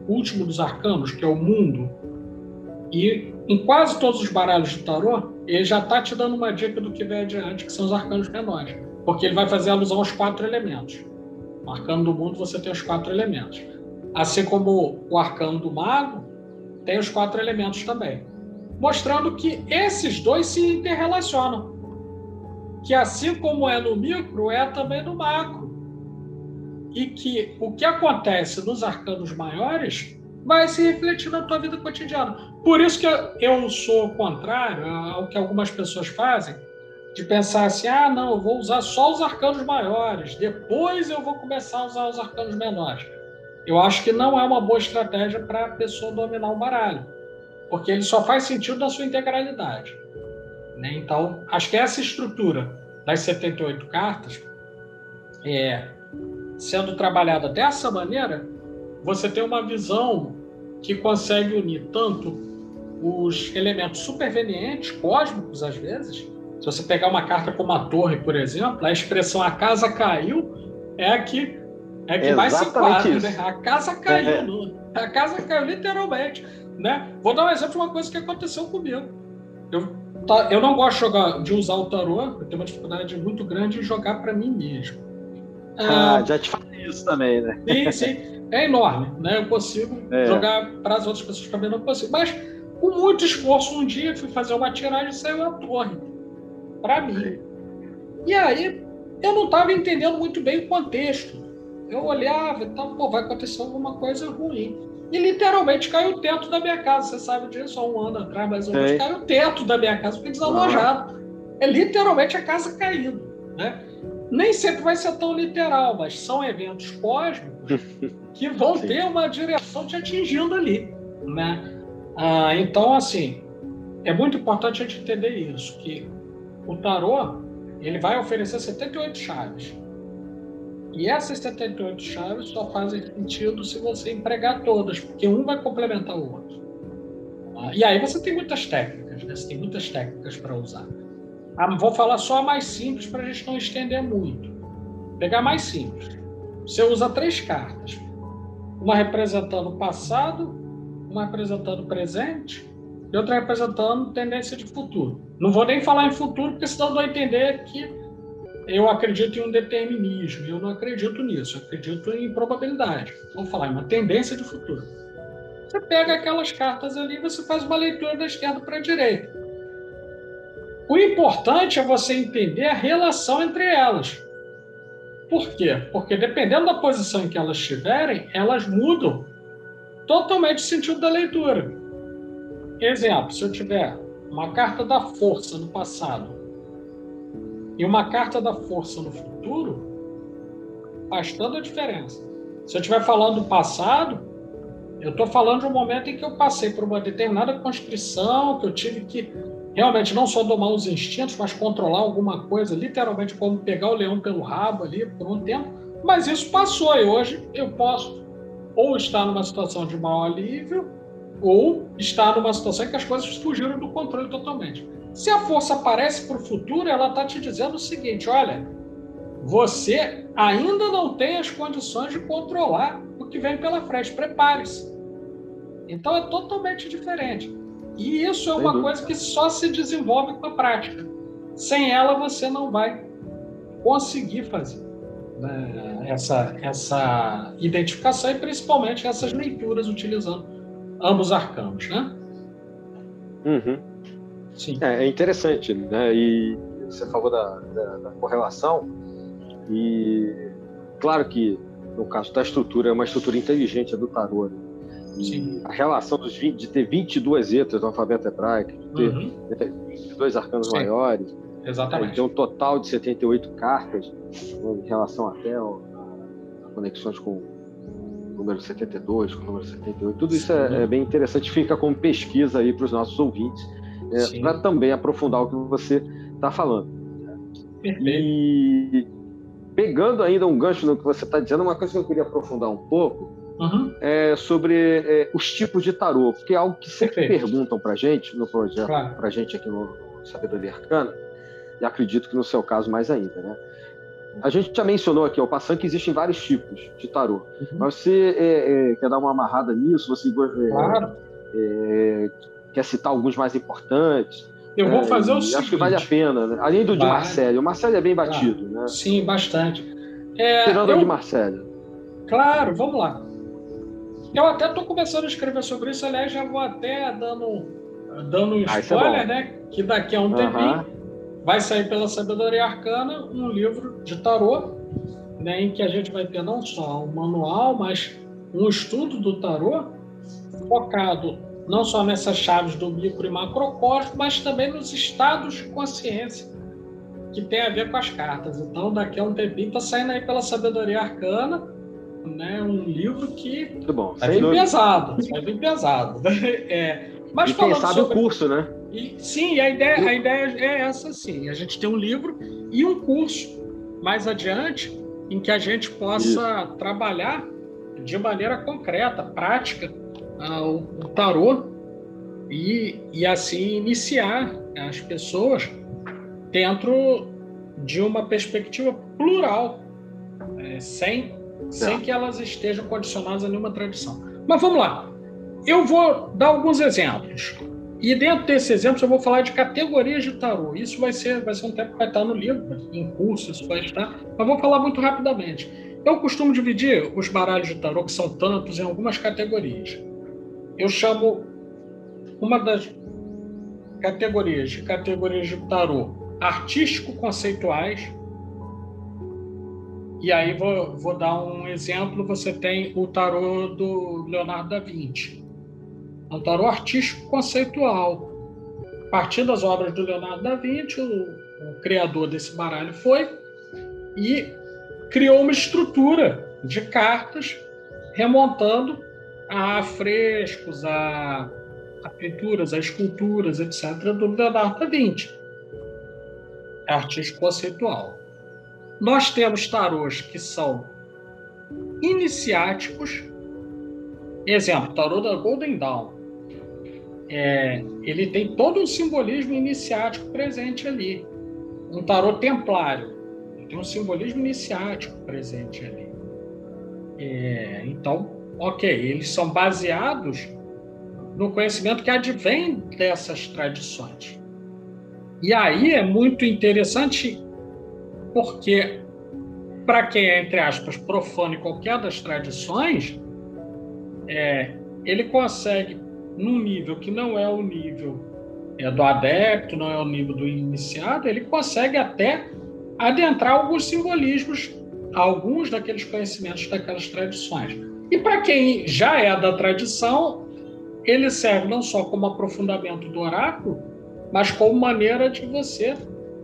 o último dos arcanos, que é o mundo, e em quase todos os baralhos de tarô, ele já está te dando uma dica do que vem adiante, que são os arcanos menores. Porque ele vai fazer alusão aos quatro elementos. No arcano do mundo você tem os quatro elementos. Assim como o arcano do mago tem os quatro elementos também. Mostrando que esses dois se interrelacionam. Que assim como é no micro, é também no macro. E que o que acontece nos arcanos maiores vai se refletir na tua vida cotidiana. Por isso que eu sou contrário ao que algumas pessoas fazem, de pensar assim: ah, não, eu vou usar só os arcanos maiores, depois eu vou começar a usar os arcanos menores. Eu acho que não é uma boa estratégia para a pessoa dominar o baralho, porque ele só faz sentido na sua integralidade. Né? Então, acho que essa estrutura das 78 cartas, é, sendo trabalhada dessa maneira, você tem uma visão que consegue unir tanto os elementos supervenientes, cósmicos às vezes, Se você pegar uma carta como a torre, por exemplo, a expressão a casa caiu é a que, é que mais se enquadra. Né? A casa caiu. É. No, a casa caiu literalmente. Né? Vou dar um exemplo de uma coisa que aconteceu comigo. Eu, tá, eu não gosto de, jogar, de usar o tarô, eu tenho uma dificuldade muito grande em jogar para mim mesmo. Ah, ah, já te falei isso também, né? Sim, sim. É enorme, né? Eu consigo é. jogar para as outras pessoas também não consigo. Mas com muito esforço, um dia fui fazer uma tiragem e saiu a torre para mim. E aí eu não estava entendendo muito bem o contexto. Eu olhava e tal, pô, vai acontecer alguma coisa ruim. E literalmente caiu o teto da minha casa. Você sabe disso, há um ano atrás, mais ou menos. Caiu o teto da minha casa, porque desalojado. Uhum. É literalmente a casa caindo. Né? Nem sempre vai ser tão literal, mas são eventos cósmicos [laughs] que vão Sim. ter uma direção te atingindo ali. Né? Ah, então, assim, é muito importante a gente entender isso, que o tarô ele vai oferecer 78 chaves. E essas 78 chaves só fazem sentido se você empregar todas, porque um vai complementar o outro. Ah, e aí você tem muitas técnicas, né? Você tem muitas técnicas para usar. Ah, vou falar só a mais simples para a gente não estender muito. Pegar mais simples. Você usa três cartas. Uma representando o passado, uma representando o presente e outra representando tendência de futuro. Não vou nem falar em futuro, porque senão vou entender que eu acredito em um determinismo. Eu não acredito nisso, eu acredito em probabilidade. Vou falar em uma tendência de futuro. Você pega aquelas cartas ali e você faz uma leitura da esquerda para a direita. O importante é você entender a relação entre elas. Por quê? Porque dependendo da posição em que elas estiverem, elas mudam totalmente o sentido da leitura. Exemplo, se eu tiver uma carta da força no passado e uma carta da força no futuro, faz a diferença. Se eu estiver falando do passado, eu estou falando de um momento em que eu passei por uma determinada constrição, que eu tive que realmente não só domar os instintos, mas controlar alguma coisa, literalmente como pegar o leão pelo rabo ali por um tempo. Mas isso passou e hoje eu posso ou estar numa situação de maior alívio ou está numa situação em que as coisas fugiram do controle totalmente. Se a força aparece para o futuro, ela está te dizendo o seguinte: olha, você ainda não tem as condições de controlar o que vem pela frente, prepare-se. Então é totalmente diferente. E isso é uma coisa que só se desenvolve com a prática. Sem ela, você não vai conseguir fazer né, essa, essa identificação e principalmente essas leituras utilizando ambos arcanos, né? Uhum. Sim. É, é, interessante, né? E você falou da, da, da, correlação e claro que no caso da estrutura é uma estrutura inteligente é do tarô. Né? Sim. A relação dos 20, de ter 22 letras do alfabeto hebraico, de ter uhum. 22 arcanos Sim. maiores, Exatamente. Tem um total de 78 cartas né, em relação até a conexões com número 72, com o número 78. Tudo isso é, é, bem interessante, fica como pesquisa aí para os nossos ouvintes, é, para também aprofundar o que você está falando. Perfeito. E pegando ainda um gancho no que você está dizendo, uma coisa que eu queria aprofundar um pouco uhum. é sobre é, os tipos de tarô, porque é algo que sempre Perfeito. perguntam para gente no projeto, claro. para gente aqui no Sabedoria Arcana, e acredito que no seu caso mais ainda, né? A gente já mencionou aqui, ao passando, que existem vários tipos de tarô. Uhum. Mas você é, é, quer dar uma amarrada nisso? Você é, claro. É, quer citar alguns mais importantes? Eu vou fazer o seguinte. Acho que vale a pena, né? Além do de Marcelo. O Marcelo é bem batido, né? Sim, bastante. É, Tirando eu... de Marcelo. Claro, vamos lá. Eu até estou começando a escrever sobre isso, aliás, já vou até dando, dando um ah, é spoiler, né? Que daqui a um tempinho vai sair pela Sabedoria Arcana um livro de tarô, né, em que a gente vai ter não só um manual, mas um estudo do tarô focado não só nessas chaves do micro e macrocosmo, mas também nos estados de consciência que tem a ver com as cartas. Então, daqui a um tempinho está saindo aí pela Sabedoria Arcana, né, um livro que Muito bom. vai vir pesado, vai vir pesado. [laughs] É, mas e quem sabe sobre... o curso, né? E, sim, a ideia, a ideia é essa, sim. A gente tem um livro e um curso mais adiante em que a gente possa Isso. trabalhar de maneira concreta, prática, uh, o, tarô e, e assim iniciar as pessoas dentro de uma perspectiva plural, é, sem, sem que elas estejam condicionadas a nenhuma tradição. Mas vamos lá. Eu vou dar alguns exemplos. E dentro desses exemplos eu vou falar de categorias de tarô. Isso vai ser, vai ser um tempo que vai estar no livro, em curso, isso vai estar. Mas vou falar muito rapidamente. Eu costumo dividir os baralhos de tarô, que são tantos, em algumas categorias. Eu chamo uma das categorias de categorias de tarô artístico-conceituais. E aí vou, vou dar um exemplo. Você tem o tarô do Leonardo da Vinci. É um tarô artístico-conceitual. A partir das obras do Leonardo da Vinci, o, o criador desse baralho foi e criou uma estrutura de cartas remontando a frescos, a, a pinturas, a esculturas, etc., do Leonardo da Vinci. É artístico conceitual. Nós temos tarôs que são iniciáticos. Exemplo, tarô da Golden Dawn. É, ele tem todo um simbolismo iniciático presente ali. Um tarô templário tem um simbolismo iniciático presente ali. É, então, ok, eles são baseados no conhecimento que advém dessas tradições. E aí é muito interessante porque para quem é, entre aspas, profano em qualquer das tradições, é, ele consegue, num nível que não é o nível é, do adepto, não é o nível do iniciado, ele consegue até adentrar alguns simbolismos, alguns daqueles conhecimentos daquelas tradições. E para quem já é da tradição, ele serve não só como aprofundamento do oráculo, mas como maneira de você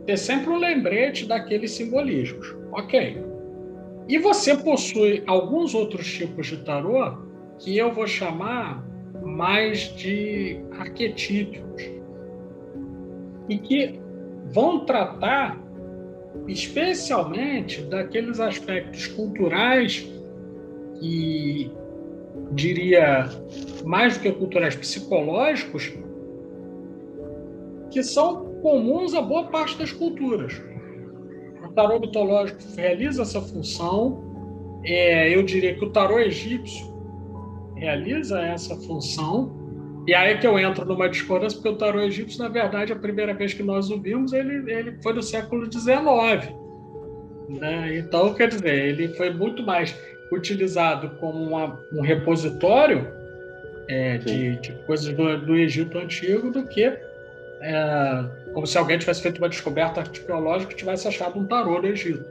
ter sempre um lembrete daqueles simbolismos. Ok. E você possui alguns outros tipos de tarô que eu vou chamar mais de arquetípicos e que vão tratar especialmente daqueles aspectos culturais e diria mais do que culturais psicológicos que são comuns a boa parte das culturas. O tarô mitológico realiza essa função. É, eu diria que o tarô egípcio realiza essa função e aí que eu entro numa discordância, porque o tarô egípcio, na verdade, a primeira vez que nós o vimos, ele, ele foi no século XIX. Né? Então, quer dizer, ele foi muito mais utilizado como uma, um repositório é, de, de, coisas do, do, Egito Antigo do que é, como se alguém tivesse feito uma descoberta arqueológica e tivesse achado um tarô do Egito.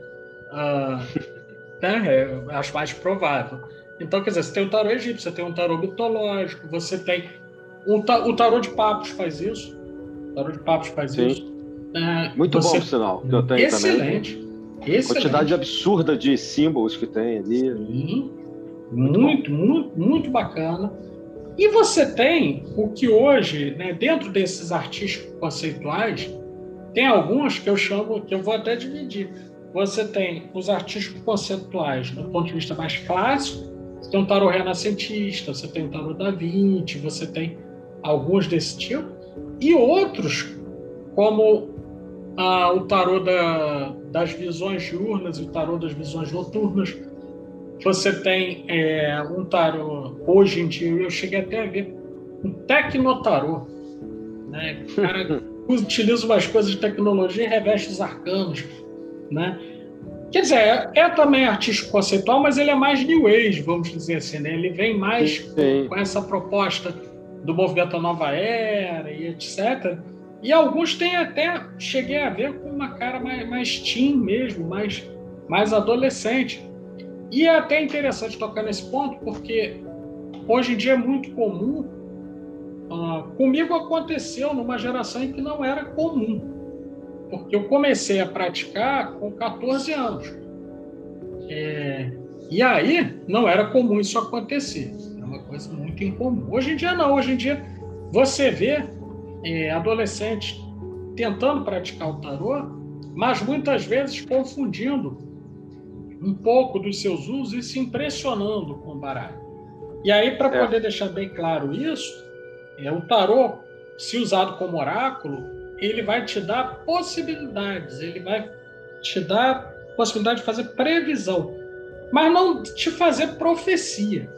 Ah, [laughs] né? É, acho mais provável. Então, quer dizer, você tem o tarô egípcio, você tem um tarô mitológico, você tem o, ta, o tarô de papos faz isso. O tarô de papos faz Sim. isso. É, Muito você... bom sinal que eu tenho Excelente. também. Excelente. Quantidade absurda de símbolos que tem ali. Sim. Muito, muito, muito, muito, bacana. E você tem o que hoje, né, dentro desses artistas conceituais, tem alguns que eu chamo, que eu vou até dividir. Você tem os artistas conceituais do ponto de vista mais clássico, você tem um tarô renascentista, você tem o tarô da Vinci, você tem alguns desse tipo, e outros, como ah, o tarô da, das visões diurnas e o tarô das visões noturnas. Você tem é, um tarô, hoje em dia, eu cheguei até a ver, um tecnotarô. Né? O cara [laughs] utiliza umas coisas de tecnologia e reveste os arcanos. Né? Quer dizer, é, é, também artístico conceitual, mas ele é mais new age, vamos dizer assim. Né? Ele vem mais com, com essa proposta do movimento Nova Era e etc. E alguns têm até, cheguei a ver com uma cara mais, mais teen mesmo, mais, mais adolescente. E é até interessante tocar nesse ponto, porque hoje em dia é muito comum. Uh, comigo aconteceu numa geração em que não era comum, porque eu comecei a praticar com 14 anos. É, e aí não era comum isso acontecer uma coisa muito incomum. Hoje em dia não, hoje em dia você vê é, adolescentes tentando praticar o tarô, mas muitas vezes confundindo um pouco dos seus usos e se impressionando com o baralho. E aí, para é. poder deixar bem claro isso, é, o tarô, se usado como oráculo, ele vai te dar possibilidades, ele vai te dar possibilidade de fazer previsão, mas não te fazer profecia,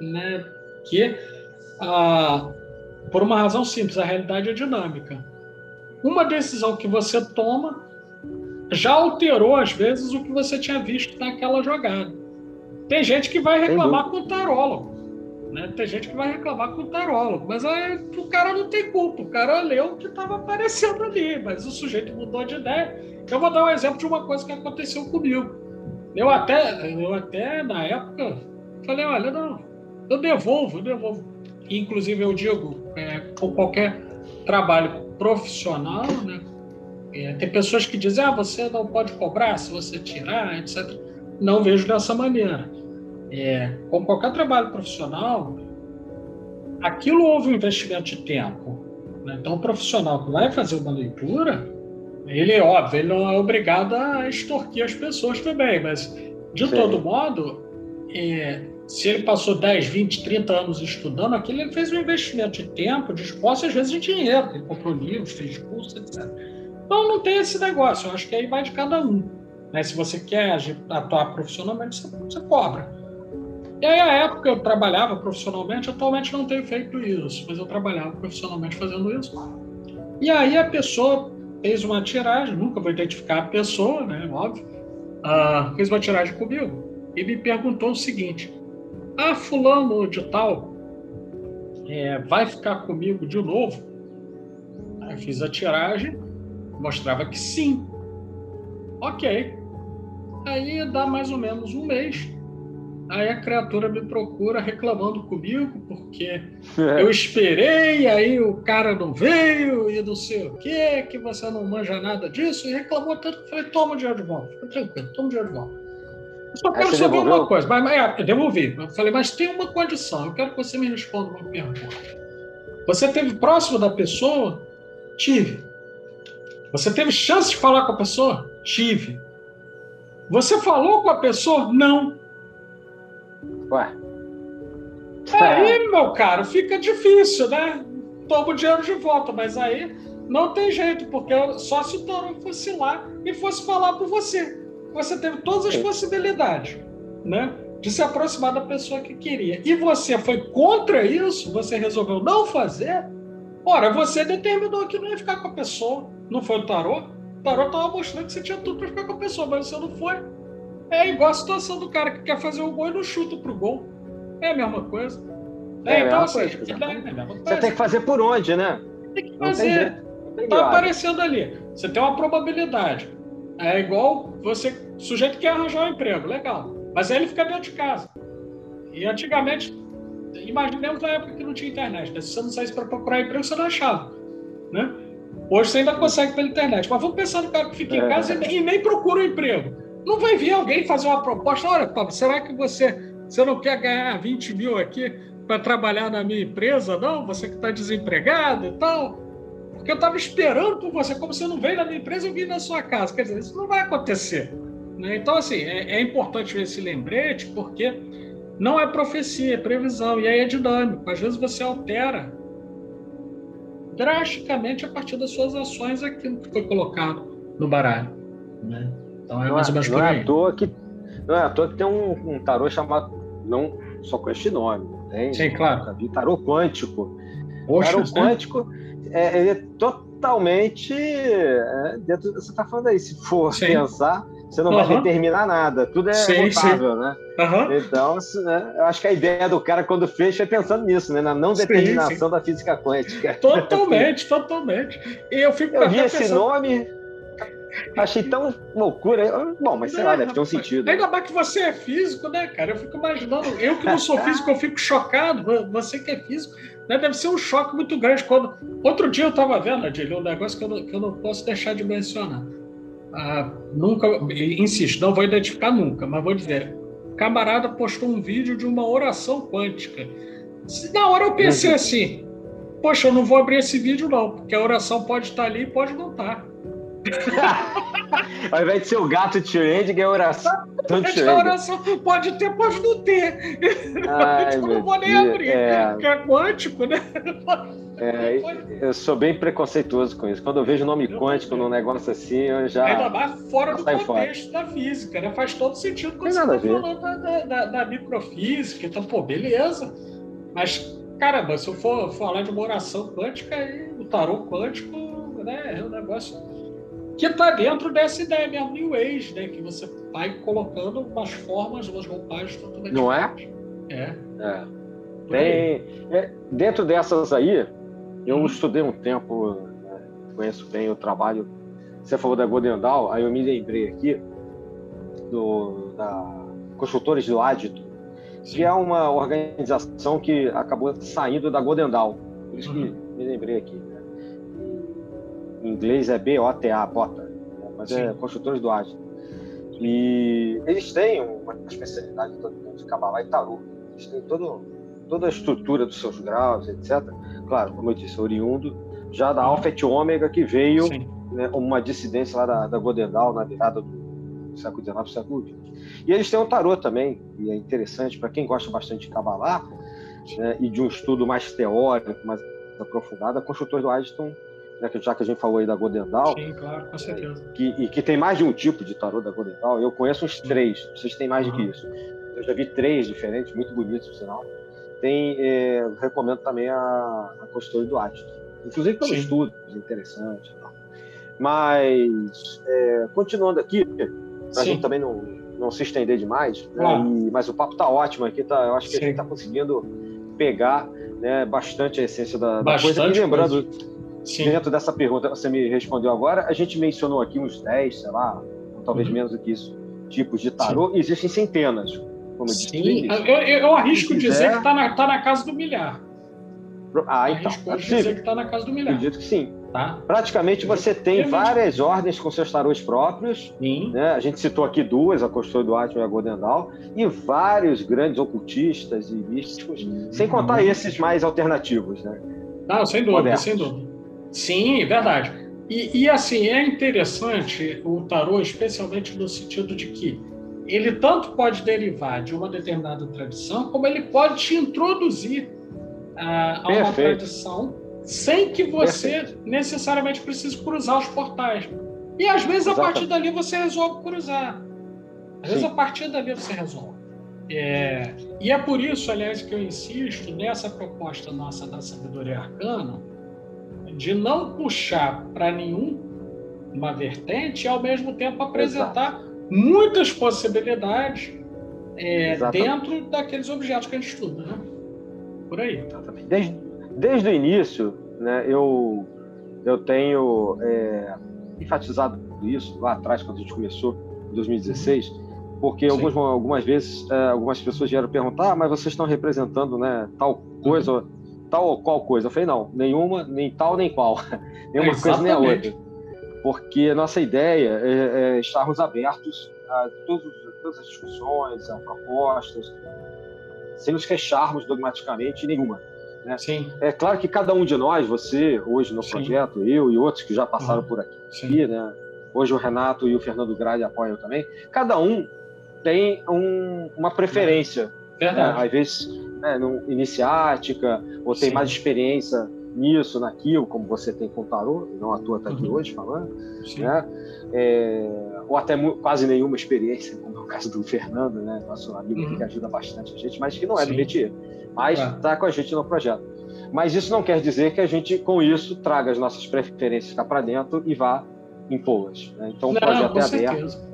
né? Que ah, por uma razão simples, a realidade é dinâmica. Uma decisão que você toma já alterou às vezes o que você tinha visto naquela jogada. Tem gente que vai reclamar com o tarólogo. Né? Tem gente que vai reclamar com o tarólogo, mas aí, o cara não tem culpa. O cara leu o que estava aparecendo ali, mas o sujeito mudou de ideia. Eu vou dar um exemplo de uma coisa que aconteceu comigo. Eu até, eu até na época, falei: olha, não, eu devolvo, eu devolvo. Inclusive, eu digo, é, com qualquer trabalho profissional, né? É, tem pessoas que dizem, ah, você não pode cobrar se você tirar, etc. Não vejo dessa maneira. É, com qualquer trabalho profissional, aquilo houve um investimento de tempo. Né? Então, o profissional que vai fazer uma leitura, ele, óbvio, ele não é obrigado a extorquir as pessoas também, mas, de Sim. todo modo, é, se ele passou 10, 20, 30 anos estudando aquilo, ele fez um investimento de tempo, de esforço, às vezes de dinheiro. Ele comprou livros, fez cursos, etc. Então não tem esse negócio. Eu acho que aí vai de cada um. Né? Se você quer atuar profissionalmente, você, você cobra. E aí, a época eu trabalhava profissionalmente, atualmente não tenho feito isso, mas eu trabalhava profissionalmente fazendo isso. E aí a pessoa fez uma tiragem, nunca vou identificar a pessoa, né? Óbvio. Uh, fez uma tiragem comigo e me perguntou o seguinte: ah, fulano de tal é, vai ficar comigo de novo? Aí eu fiz a tiragem, mostrava que sim. Ok. Aí dá mais ou menos um mês. Aí a criatura me procura reclamando comigo, porque é. [laughs] eu esperei, aí o cara não veio, e não sei o quê, que você não manja nada disso, e reclamou tanto que eu falei, toma o dinheiro de volta, fica tranquilo, toma o dinheiro de volta. Eu só quero saber uma coisa, mas, mas é, eu devolvi. Eu falei, mas tem uma condição, eu quero que você me responda uma pergunta. Você esteve próximo da pessoa? Tive. Você teve chance de falar com a pessoa? Tive. Você falou com a pessoa? Não. Ué. Aí, meu caro, fica difícil, né? Toma o dinheiro de volta, mas aí não tem jeito, porque só se o Toro fosse lá e fosse falar por você você teve todas as possibilidades, né? De se aproximar da pessoa que queria. E você foi contra isso, você resolveu não fazer. Ora, você determinou que não ia ficar com a pessoa. Não foi o tarô? O tarô estava mostrando que você tinha tudo para ficar com a pessoa, mas você não foi. É igual a situação do cara que quer fazer o gol e não chuta pro gol. É a mesma coisa. É, é então, assim, coisa, é, é Você tem que fazer por onde, né? Tem que fazer. Está aparecendo ali. Você tem uma probabilidade. É igual você, sujeito quer arranjar um emprego, legal. Mas aí ele fica dentro de casa. E antigamente, imaginemos na época que não tinha internet. Né? Se você não saísse para procurar emprego, você não achava. Né? Hoje você ainda consegue pela internet. Mas vamos pensar no cara que fica em é. casa e, e nem procura um emprego. Não vai vir alguém fazer uma proposta. Olha, Paulo, será que você, você não quer ganhar 20 mil aqui para trabalhar na minha empresa? Não, você que está desempregado e tal. Porque eu estava esperando por você, como você não veio na minha empresa, eu vim na sua casa. Quer dizer, isso não vai acontecer. Né? Então, assim, é, é importante ver esse lembrete, porque não é profecia, é previsão, e aí é dinâmico. Às vezes você altera drasticamente a partir das suas ações aquilo que foi colocado no baralho. Né? Então é mais ou menos não é, é à toa que Não é à toa que tem um, um tarô chamado, não só com este nome, tem? Sim, claro. Tarô quântico. Poxa, tarô né? quântico é, ele é totalmente. É, dentro, você está falando aí, se for sim. pensar, você não uhum. vai determinar nada. Tudo é sim, sim. né? Uhum. Então, né, eu acho que a ideia do cara, quando fez, foi pensando nisso, né? Na não determinação da física quântica. Totalmente, totalmente. E eu fico Eu vi esse pensando... nome, Achei tão loucura. Bom, mas sei lá, deve ter um sentido. Ainda mais que você é físico, né, cara? Eu fico imaginando. Eu que não sou físico, eu fico chocado. Você que é físico. Né? Deve ser um choque muito grande. quando Outro dia eu estava vendo, Adilho, um negócio que eu, não, que eu não posso deixar de mencionar. Ah, nunca, insisto, não vou identificar nunca, mas vou dizer. Camarada postou um vídeo de uma oração quântica. Na hora eu pensei uhum. assim: poxa, eu não vou abrir esse vídeo, não, porque a oração pode estar ali e pode não estar. [laughs] Ao invés de ser o gato Tyrande, é oração. A oração pode ter, pode não ter. Ai, [laughs] não vou nem Deus. abrir. É... Porque é quântico, né? É, eu sou bem preconceituoso com isso. Quando eu vejo nome eu quântico num negócio assim, eu já. Ainda mais fora do contexto fora. da física, né? Faz todo sentido quando você está falando da, da, da, microfísica. Então, pô, beleza. Mas, caramba, se eu for falar de uma oração quântica, o tarô quântico né, é um negócio que está dentro dessa ideia mesmo, New Age, né? Que você vai colocando umas formas, umas roupagens totalmente Não é? É. é. Tem, é, dentro dessas aí, eu uhum. estudei um tempo, né, conheço bem o trabalho. Você falou da Golden Dawn, aí eu me lembrei aqui do, da Consultores do Adito, que é uma organização que acabou saindo da Golden Dawn. Por isso que uhum. me lembrei aqui. Em inglês é B-O-T-A, bota, né? mas é Sim. é Consultores do Adito. E eles têm uma especialidade de Kabbalah e Tarot. Eles têm todo, toda a estrutura dos seus graus, etc. Claro, como eu disse, oriundo já da Alpha et Ômega, que veio né, uma dissidência lá da, da Godendal na virada do século XIX para o século XX. E eles têm um tarô também, e é interessante para quem gosta bastante de Kabbalah né, e de um estudo mais teórico, mais aprofundado, a Construtores do Addison né, já que a gente falou aí da Godendal. Sim, claro, com certeza. Que, e que tem mais de um tipo de tarô da Godendal. Eu conheço uns três, vocês têm mais uhum. do que isso. Eu já vi três diferentes, muito bonitos, por sinal. Tem, é, recomendo também a, a Consultoria do Atlas. Inclusive pelo Sim. estudo, interessante. Mas, é, continuando aqui, para a gente também não, não se estender demais, né, e, mas o papo tá ótimo aqui, tá, eu acho que Sim. a gente está conseguindo pegar né, bastante a essência da, da coisa. E lembrando, coisa. Dentro dessa pergunta que você me respondeu agora, a gente mencionou aqui uns 10, sei lá, talvez uhum. menos do que isso, tipos de tarô. Sim. Existem centenas como Sim, eu, eu, eu arrisco quiser... dizer que está na, tá na casa do milhar. Ah, então. Arrisco é dizer que está na casa do milhar. Acredito que sim. Tá? Praticamente você tem várias ordens com seus tarôs próprios. Né? A gente citou aqui duas, a Costor do Atman e a Godendal, e vários grandes ocultistas e místicos, hum. sem contar esses mais alternativos. Né? Não, sem dúvida, Modernos. sem dúvida. Sim, verdade. E, e, assim, é interessante o tarô, especialmente no sentido de que ele tanto pode derivar de uma determinada tradição, como ele pode te introduzir a, a uma tradição sem que você Perfeito. necessariamente precise cruzar os portais. E às vezes Exatamente. a partir dali você resolve cruzar. Às Sim. vezes a partir dali você resolve. É, e é por isso, aliás, que eu insisto nessa proposta nossa da sabedoria arcana de não puxar para nenhuma vertente e ao mesmo tempo apresentar Exato muitas possibilidades é, dentro daqueles objetos que a gente estuda, né? Por aí. Desde, desde o início, né, eu, eu tenho é, enfatizado isso lá atrás, quando a gente começou, em 2016, porque algumas, algumas vezes é, algumas pessoas vieram perguntar, ah, mas vocês estão representando né, tal coisa, uhum. Tal ou qual coisa? Eu falei, não, nenhuma, nem tal nem qual. [laughs] Nenhuma é, coisa nem a outra porque a nossa ideia é, é estarmos abertos a todos, todas as discussões, a propostas, sem nos fecharmos dogmaticamente nenhuma. Né? Sim. É claro que cada um de nós, você hoje no Sim. projeto, eu e outros que já passaram uhum. por aqui, né? hoje o Renato e o Fernando Grade apoiam também, cada um tem um, uma preferência. Verdade. Né? Às vezes, né, no, iniciática, ou tem Sim. mais experiência nisso, naquilo, como você tem com o tarô, não à toa está aqui uhum. hoje falando, né? É, ou até quase nenhuma experiência, como é o caso do Fernando, né? nosso amigo uhum. que ajuda bastante a gente, mas que não é Sim. do métier, mas está é. com a gente no projeto. Mas isso não quer dizer que a gente, com isso, traga as nossas preferências cá para dentro e vá impô-las. Né? Então, não, o projeto é certeza.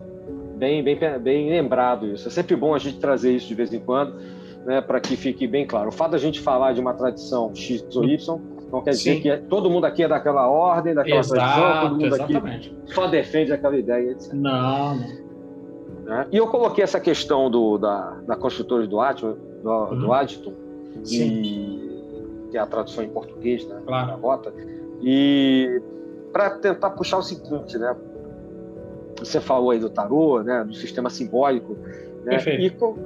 Bem, bem, bem lembrado isso. É sempre bom a gente trazer isso de vez em quando, né, para que fique bem claro. O fato da gente falar de uma tradição X ou Y não quer dizer Sim. que é, todo mundo aqui é daquela ordem, daquela Exato, tradição, todo mundo exatamente. aqui só defende aquela ideia, etc. Não. Né? E eu coloquei essa questão do, da, da construtora do Adton, do, uhum. do Adton e, que é a tradução em português, né? Claro. Da rota, e para tentar puxar o seguinte, né? Você falou aí do tarô, né? Do sistema simbólico, né? E com,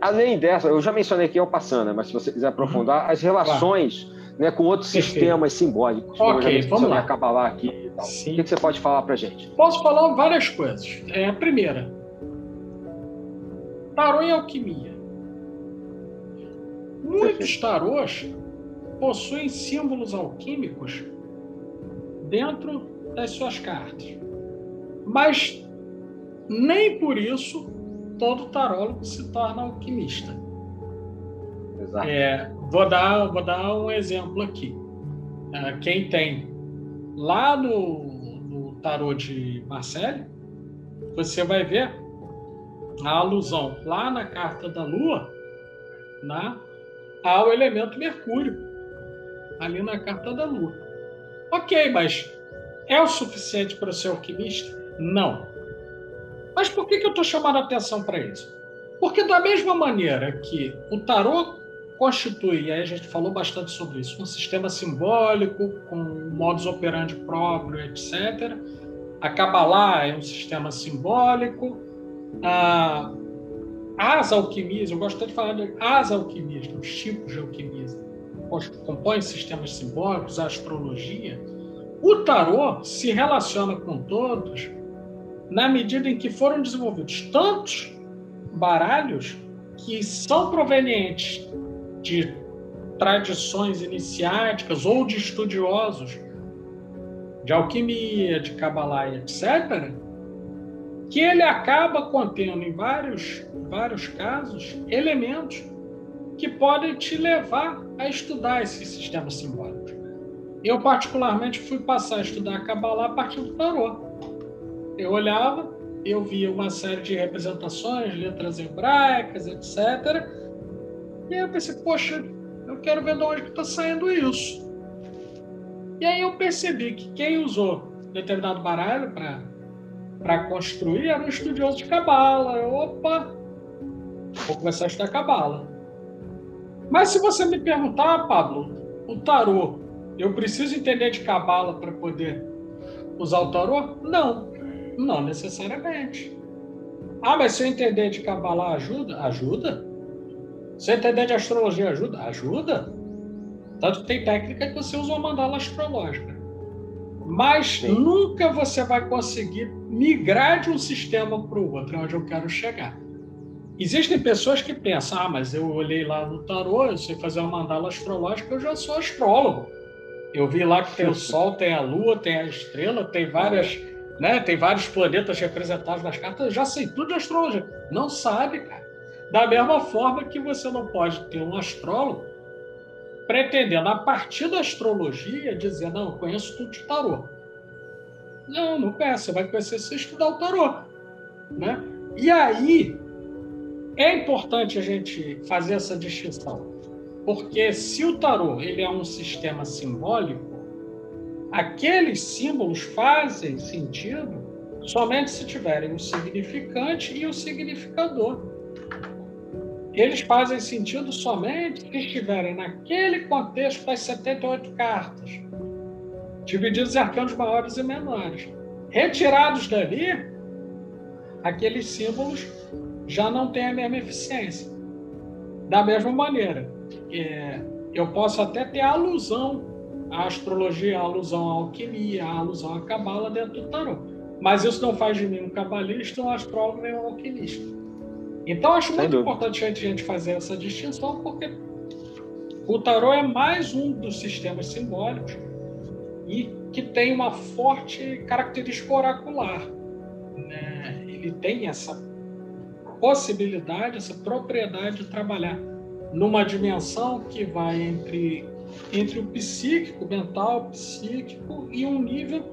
além dessa, eu já mencionei aqui ao passando, mas se você quiser aprofundar, as relações claro né, com outros Perfeito. sistemas simbólicos. Ok, vamos lá. acabar lá aqui e tal. O que, você pode falar para gente? Posso falar várias coisas. É, a primeira, tarô e alquimia. Muitos tarôs possuem símbolos alquímicos dentro das suas cartas. Mas nem por isso todo tarólogo se torna alquimista. Exato. É, vou, dar, vou dar um exemplo aqui. É, quem tem lá no, no tarô de Marcelo, você vai ver a alusão lá na carta da Lua né, ao elemento Mercúrio, ali na carta da Lua. Ok, mas é o suficiente para ser alquimista? Não. Mas por que, que eu estou chamando a atenção para isso? Porque, da mesma maneira que o tarô constitui, e aí a gente falou bastante sobre isso, um sistema simbólico, com modus operandi próprio, etc. A Kabbalah é um sistema simbólico. As alquimias, eu gosto de falar de as alquimias, os tipos de alquimia, compõem sistemas simbólicos, a astrologia. O tarô se relaciona com todos na medida em que foram desenvolvidos tantos baralhos que são provenientes de tradições iniciáticas ou de estudiosos de alquimia, de Kabbalah, etc., que ele acaba contendo em vários, vários casos elementos que podem te levar a estudar esses sistemas simbólicos. Eu, particularmente, fui passar a estudar Kabbalah a partir do tarô eu olhava, eu via uma série de representações, letras hebraicas, etc. E aí eu pensei, poxa, eu quero ver de onde está saindo isso. E aí eu percebi que quem usou determinado baralho para construir era um estudioso de cabala. Opa, vou começar a estudar cabala. Mas se você me perguntar, Pablo, o tarô, eu preciso entender de cabala para poder usar o tarô? Não. Não necessariamente. Ah, mas se eu entender de Kabbalah ajuda? Ajuda. Se eu entender de astrologia ajuda? Ajuda. Tanto que tem técnica que você usa uma mandala astrológica. Mas Sim. nunca você vai conseguir migrar de um sistema para o outro, é onde eu quero chegar. Existem pessoas que pensam, ah, mas eu olhei lá no tarô, eu sei fazer uma mandala astrológica, eu já sou astrólogo. Eu vi lá que tem o [laughs] Sol, tem a Lua, tem a estrela, tem várias né? Tem vários planetas representados nas cartas, já sei tudo de astrologia. Não sabe, cara. Da mesma forma que você não pode ter um astrólogo pretendendo, a partir da astrologia, dizer, não, eu conheço tudo de tarô. Não, não conhece. Você vai conhecer se estudar o tarô. Né? E aí, é importante a gente fazer essa distinção. Porque se o tarô ele é um sistema simbólico, aqueles símbolos fazem sentido somente se tiverem o significante e o significador. Eles fazem sentido somente se estiverem naquele contexto das 78 cartas, divididos em arcanos maiores e menores. Retirados dali, aqueles símbolos já não têm a mesma eficiência. Da mesma maneira, é, eu posso até ter alusão a astrologia, a alusão à alquimia, a alusão à cabala dentro do tarô. Mas isso não faz de mim um cabalista, um astrólogo nem um alquimista. Então acho Sem muito dúvida. importante a gente fazer essa distinção, porque o tarô é mais um dos sistemas simbólicos e que tem uma forte característica oracular. Né? Ele tem essa possibilidade, essa propriedade de trabalhar numa dimensão que vai entre entre o psíquico, mental, psíquico e um nível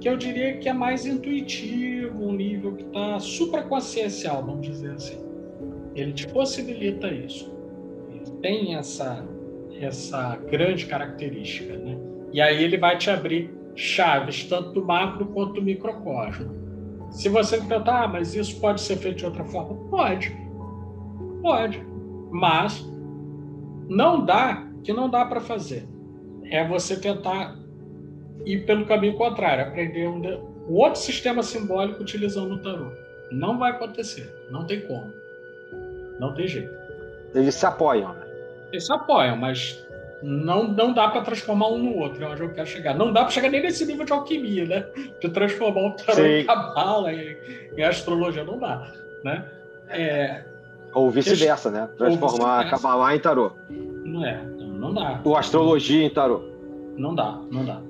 que eu diria que é mais intuitivo, um nível que está supraconsciencial, vamos dizer assim. Ele te possibilita isso. Ele tem essa essa grande característica, né? E aí ele vai te abrir chaves tanto do macro quanto do microcosmo. Se você perguntar, ah, mas isso pode ser feito de outra forma? Pode. Pode. Mas não dá que não dá para fazer é você tentar ir pelo caminho contrário, aprender um, um outro sistema simbólico utilizando o tarô. Não vai acontecer, não tem como. Não tem jeito. Eles se apoiam, né? Eles se apoiam, mas não, não dá para transformar um no outro, é onde eu quero chegar. Não dá para chegar nem nesse nível de alquimia, né? De transformar o tarô Sim. em cabala, em, em astrologia, não dá, né? É, Ou vice-versa, né? Transformar vice cabala em tarô. Não é, Não dá. O astrologia em tarô. Não dá, não dá.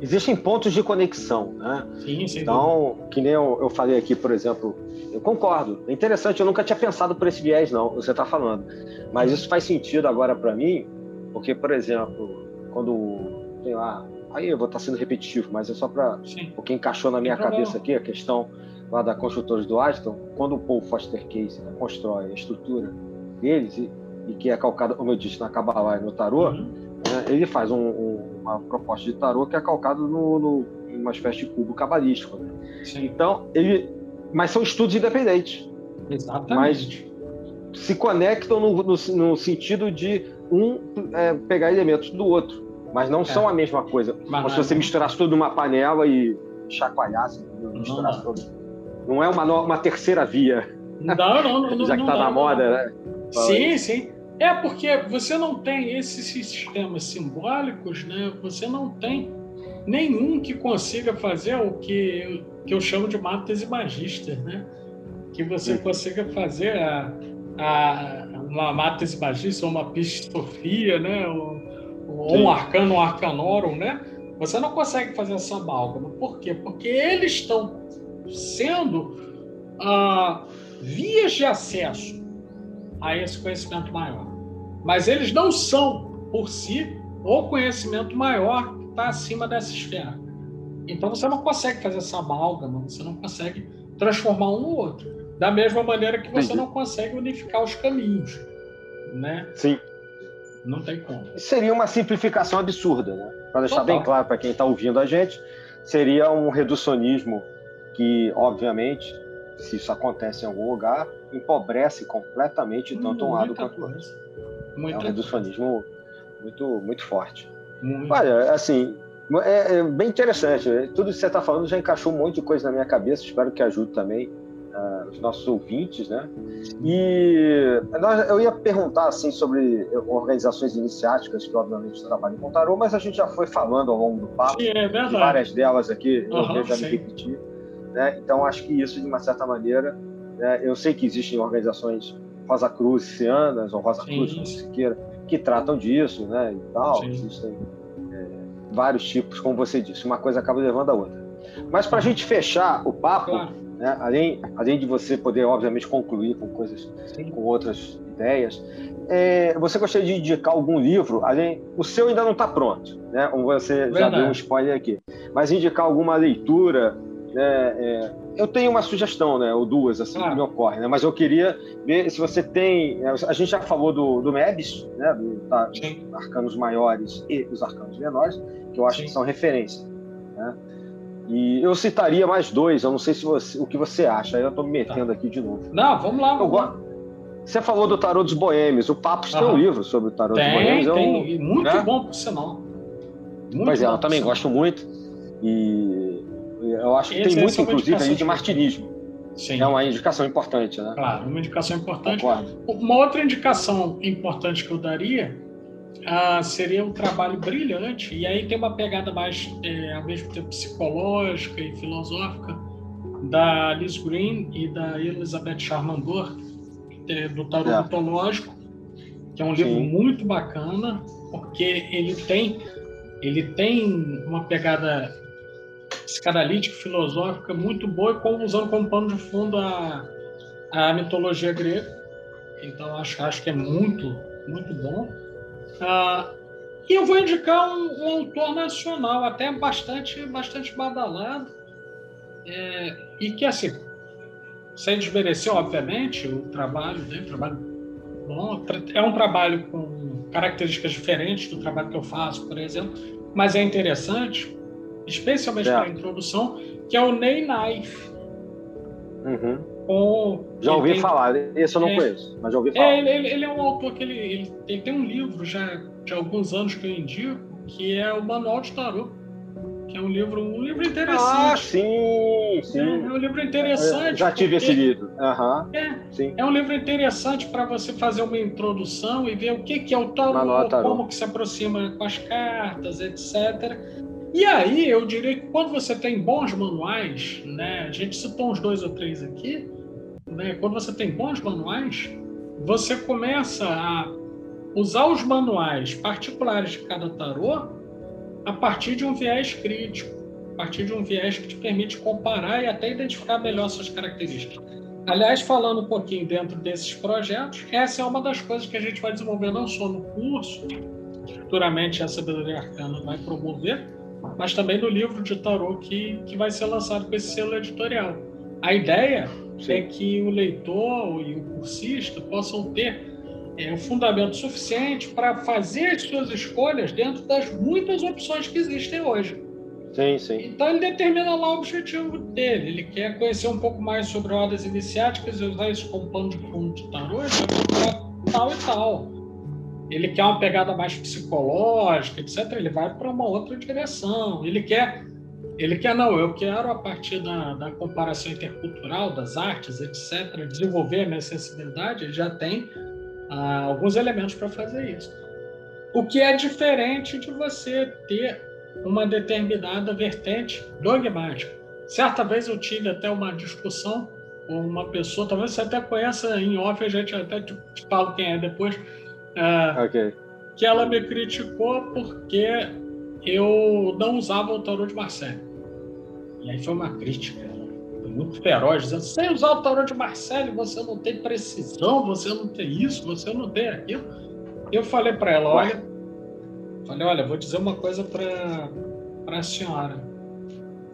Existem pontos de conexão, né? Sim, sim. Então, que nem eu, eu falei aqui, por exemplo, eu concordo. É interessante, eu nunca tinha pensado por esse viés, não, você está falando. Mas isso faz sentido agora para mim, porque, por exemplo, quando tem lá. Aí eu vou estar sendo repetitivo, mas é só para. Porque encaixou na minha cabeça aqui a questão lá da construtores do Aston, quando o Paul Foster Case né, constrói a estrutura deles, e, que é calcada, como eu disse, na Kabbalah e no Tarô, uhum. né, ele faz um, um, uma proposta de Tarô que é calcado no, no, em uma espécie de cubo cabalístico. Né? Então, ele. Mas são estudos independentes. Exatamente. Mas se conectam no, no, no sentido de um é, pegar elementos do outro, mas não é. são a mesma coisa. Como se você misturasse tudo numa panela e chacoalhasse, misturasse tudo. Não é uma, uma terceira via. Não, não, não. [laughs] Já que está na moda, né? Sim, sim. É porque você não tem esses sistemas simbólicos, né? Você não tem nenhum que consiga fazer o que, que eu chamo de matas imagistas, né? Que você consiga fazer a, a, uma matas magista ou uma pistofia, né? Ou, ou um arcano, um arcanorum, né? Você não consegue fazer essa amálgama. Por quê? Porque eles estão sendo ah, vias de acesso a esse conhecimento maior. Mas eles não são, por si, o conhecimento maior que está acima dessa esfera. Então você não consegue fazer essa amálgama, você não consegue transformar um no outro. Da mesma maneira que você Entendi. não consegue unificar os caminhos. Né? Sim. Não tem como. Seria uma simplificação absurda, né? Para deixar Total. bem claro para quem está ouvindo a gente, seria um reducionismo que, obviamente, se isso acontece em algum lugar, empobrece completamente tanto um lado quanto o outro. É um reducionismo muito, muito forte. Muito. Olha, assim, é, é, bem interessante. Tudo que você está falando já encaixou um monte de coisa na minha cabeça. Espero que ajude também uh, os nossos ouvintes, né? E eu ia perguntar assim sobre organizações iniciáticas que obviamente trabalham com tarô, mas a gente já foi falando ao longo do papo. Sim, é várias delas aqui, uhum, eu já sim. me repetir. Né? Então, acho que isso, de uma certa maneira, né? eu sei que existem organizações Rosa Cruz Cianas, ou Rosa Cruz, como se queira, que tratam disso, né, e tal. Sim. Existem é, vários tipos, como você disse, uma coisa acaba levando a outra. Mas para a gente fechar o papo, claro. né, além, além de você poder, obviamente, concluir com coisas, Sim. com outras ideias, é, você gostaria de indicar algum livro? Além, o seu ainda não está pronto, né? Como você Verdade. já deu um spoiler aqui. Mas indicar alguma leitura é, é, eu tenho uma sugestão, né, ou duas, assim, ah. que me ocorre, né, mas eu queria ver se você tem. É, a gente já falou do, do MEBS, né, do, tá, arcanos maiores e os arcanos menores, que eu acho Sim. que são referência. Né? E eu citaria mais dois, eu não sei se você, o que você acha, aí eu estou me metendo tá. aqui de novo. Não, vamos lá. Vamos lá. Você falou do Tarô dos Boêmios, o Papos tem um livro sobre o Tarô tem, dos Boêmios. Tem, muito né? bom, por sinal. Muito pois é, eu também gosto muito. E eu acho que Esse tem muito, inclusive, aí de martinismo. Sim. É uma indicação importante, né? Claro, uma indicação importante. Concordo. Uma outra indicação importante que eu daria uh, seria um trabalho brilhante, e aí tem uma pegada mais, é, ao mesmo tempo, psicológica e filosófica, da Liz Green e da Elizabeth Charmandor, é, do Tarot é. Mitológico, que é um livro Sim. muito bacana, porque ele tem, ele tem uma pegada psicanalítica, filosófica muito boa e usando como pano de fundo a, a mitologia grega. Então acho, acho que é muito, muito bom. Ah, e eu vou indicar um, um, autor nacional, até bastante, bastante badalado, é, e que, assim, sem desmerecer, obviamente, o trabalho né, trabalho bom, é um trabalho com características diferentes do trabalho que eu faço, por exemplo, mas é interessante especialmente para a introdução, que é o Ney Knife. Uhum. Com, já ouvi tem, falar, esse eu não é, conheço, mas já ouvi falar. É, ele, ele, é um autor que ele, ele, ele, tem um livro já de alguns anos que eu indico, que é o Manual de Tarot, que é um livro, um livro interessante. Ah, sim, sim. É, é um livro interessante. Eu já tive esse livro. Uhum, é, sim. é um livro interessante para você fazer uma introdução e ver o que, que é o tarot, tarot, como que se aproxima com as cartas, etc. E aí, eu diria que quando você tem bons manuais, né, a gente citou uns dois ou três aqui, né, quando você tem bons manuais, você começa a usar os manuais particulares de cada tarô a partir de um viés crítico, a partir de um viés que te permite comparar e até identificar melhor suas características. Aliás, falando um pouquinho dentro desses projetos, essa é uma das coisas que a gente vai desenvolver não só no curso, que futuramente a Sabedoria Arcana vai promover, mas também no livro de tarô que, que vai ser lançado com esse selo editorial. A ideia Sim. é que o leitor e o cursista possam ter é, um fundamento suficiente para fazer as suas escolhas dentro das muitas opções que existem hoje. Sim, sim. Então ele determina lá o objetivo dele. Ele quer conhecer um pouco mais sobre rodas iniciáticas e usar isso como pano de fundo de tarô, tal e tal. Ele quer uma pegada mais psicológica, etc. Ele vai para uma outra direção. Ele quer ele quer, não, eu quero, a partir da, da comparação intercultural, das artes, etc., desenvolver a minha sensibilidade, ele já tem ah, alguns elementos para fazer isso. O que é diferente de você ter uma determinada vertente dogmática. Certa vez eu tive até uma discussão com uma pessoa, talvez você até conheça em off, a gente até te, te falo quem é depois, ah, okay. que ela me criticou porque eu não usava o tarô de Marcelo. E aí foi uma crítica muito feroz, dizendo: sem usar o tarô de Marcelo, você não tem precisão, você não tem isso, você não tem aquilo. Eu falei para ela: olha, falei, olha, vou dizer uma coisa para a senhora.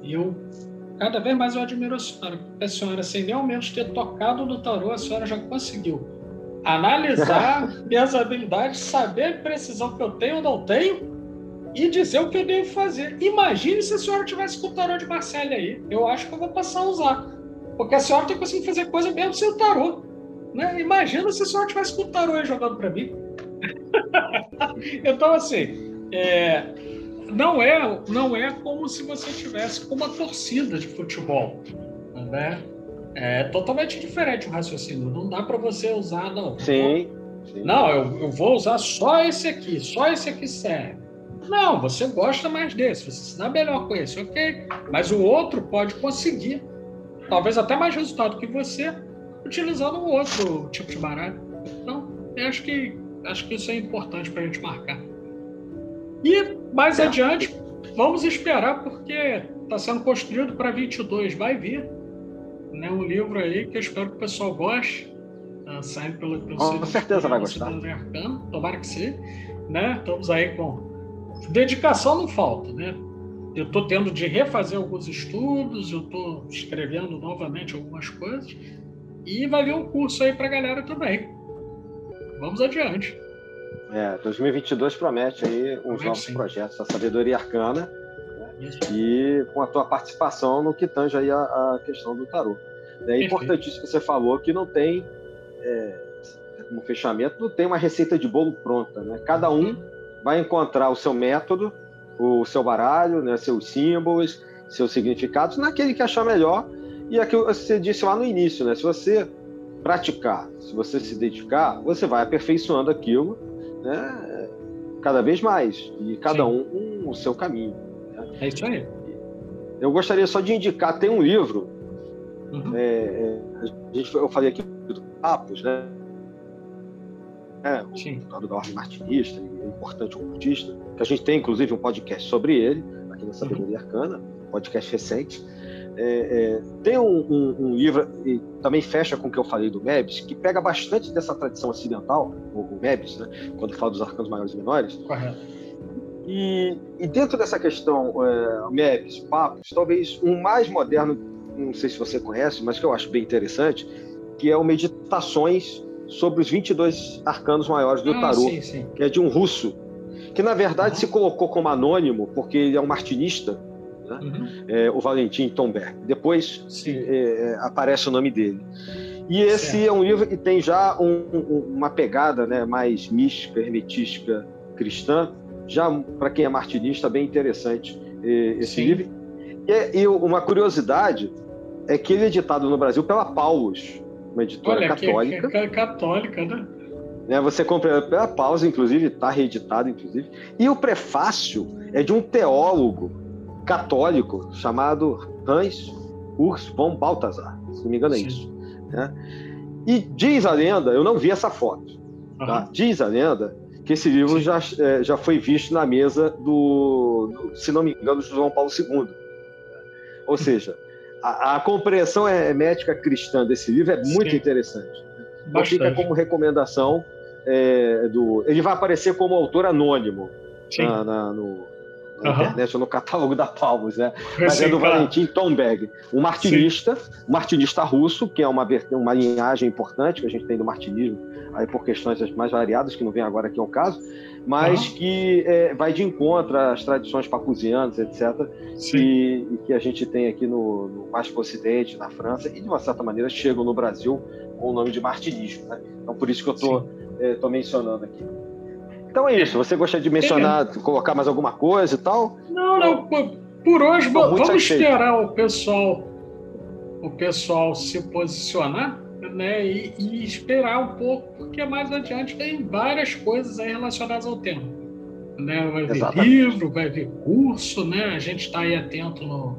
Eu, cada vez mais eu admiro a senhora, porque a senhora, sem nem ao menos ter tocado no tarô, a senhora já conseguiu analisar minhas habilidades, saber a precisão que eu tenho ou não tenho e dizer o que eu devo fazer. Imagine se a senhora tivesse com o tarô de Marcelo aí. Eu acho que eu vou passar a usar. Porque a senhora tem conseguido fazer coisa mesmo sem o tarô. Né? Imagina se a senhora tivesse com o tarô aí jogando para mim. [laughs] então, assim, é, não, é, não é como se você tivesse com uma torcida de futebol. Né? É totalmente diferente o raciocínio. Não dá para você usar, não. Sim. sim. Não, eu, eu vou usar só esse aqui, só esse aqui serve. Não, você gosta mais desse, você se dá melhor com esse, ok. Mas o outro pode conseguir, talvez até mais resultado que você, utilizando um outro tipo de baralho. Então, eu acho que, acho que isso é importante para a gente marcar. E mais é. adiante, vamos esperar, porque está sendo construído para 22, vai vir. Né, um livro aí que eu espero que o pessoal goste. Tá saindo pelo, pelo Com certeza vai gostar. tomara que sim. Né? Estamos aí com dedicação não falta, né? Eu estou tendo de refazer alguns estudos, eu estou escrevendo novamente algumas coisas e vai vir um curso aí para a galera também. Vamos adiante. É, 2022 promete aí uns novos sim. projetos da sabedoria arcana? E com a tua participação no que tange aí a, a questão do tarô. É importantíssimo que você falou que não tem, é, como fechamento, não tem uma receita de bolo pronta, né? Cada um vai encontrar o seu método, o seu baralho, né, seus símbolos, seus significados, naquele que achar melhor. E aquilo que você disse lá no início, né? Se você praticar, se você se dedicar, você vai aperfeiçoando aquilo, né? Cada vez mais. E cada Sim. um, um o seu caminho. É isso aí. Eu gostaria só de indicar, tem um livro, uhum. é, é, a gente, eu falei aqui do Papos, né? É, o da ordem martinista, importante ocultista, que a gente tem inclusive um podcast sobre ele, aqui na Sabedoria uhum. Arcana, um podcast recente. É, é, tem um, um, um, livro, e também fecha com o que eu falei do Mebs, que pega bastante dessa tradição ocidental, o, o Mebs, né, quando fala dos arcanos maiores e menores. Correto. E, e dentro dessa questão, é, Mebs, Papos, talvez um mais moderno, não sei se você conhece, mas que eu acho bem interessante, que é o Meditações sobre os 22 arcanos maiores do ah, tarô, sim, sim. que é de um russo, que na verdade uhum. se colocou como anônimo porque ele é um martinista, né? uhum. é, o Valentim Tomberg. Depois é, é, aparece o nome dele. E esse certo. é um livro que tem já um, um, uma pegada né, mais mística, hermetística, cristã, já para quem é martinista, bem interessante é, esse Sim. livro. E, e, uma curiosidade é que ele é editado no Brasil pela Paulus, uma editora Olha, católica. Que, que, católica, né? né? Você compra pela pausa, inclusive, está reeditado, inclusive. E o prefácio é de um teólogo católico chamado Hans Urs von Balthasar, se não me engano é Sim. isso. Né? E diz a lenda, eu não vi essa foto, tá? diz a lenda que esse livro já, é, já foi visto na mesa do, do, se não me engano, do João Paulo II. Ou seja, a, a compreensão hermética cristã desse livro é muito Sim. interessante. Então fica como recomendação é, do. Ele vai aparecer como autor anônimo na, na, no, na uhum. internet no catálogo da Palmos, né? Mas é do claro. Valentim Tomberg, um martinista, um martinista russo, que é uma, uma linhagem importante que a gente tem do martinismo, aí por questões mais variadas, que não vem agora aqui ao caso, mas que é, vai de encontro às tradições pacusianas, etc., e, e, que a gente tem aqui no, no mais para o Ocidente, na França, e de uma certa maneira chegam no Brasil com o nome de martinismo. Né? Então, por isso que eu estou é, mencionando aqui. Então é isso. Você gostaria de mencionar, colocar mais alguma coisa e tal? Não, não. Por, por hoje, vamos esperar o pessoal, o pessoal se posicionar, né? E, e, esperar um pouco, porque mais adiante tem várias coisas aí relacionadas ao tema. Né? Vai vir Exatamente. livro, vai vir curso, né? A gente está aí atento no,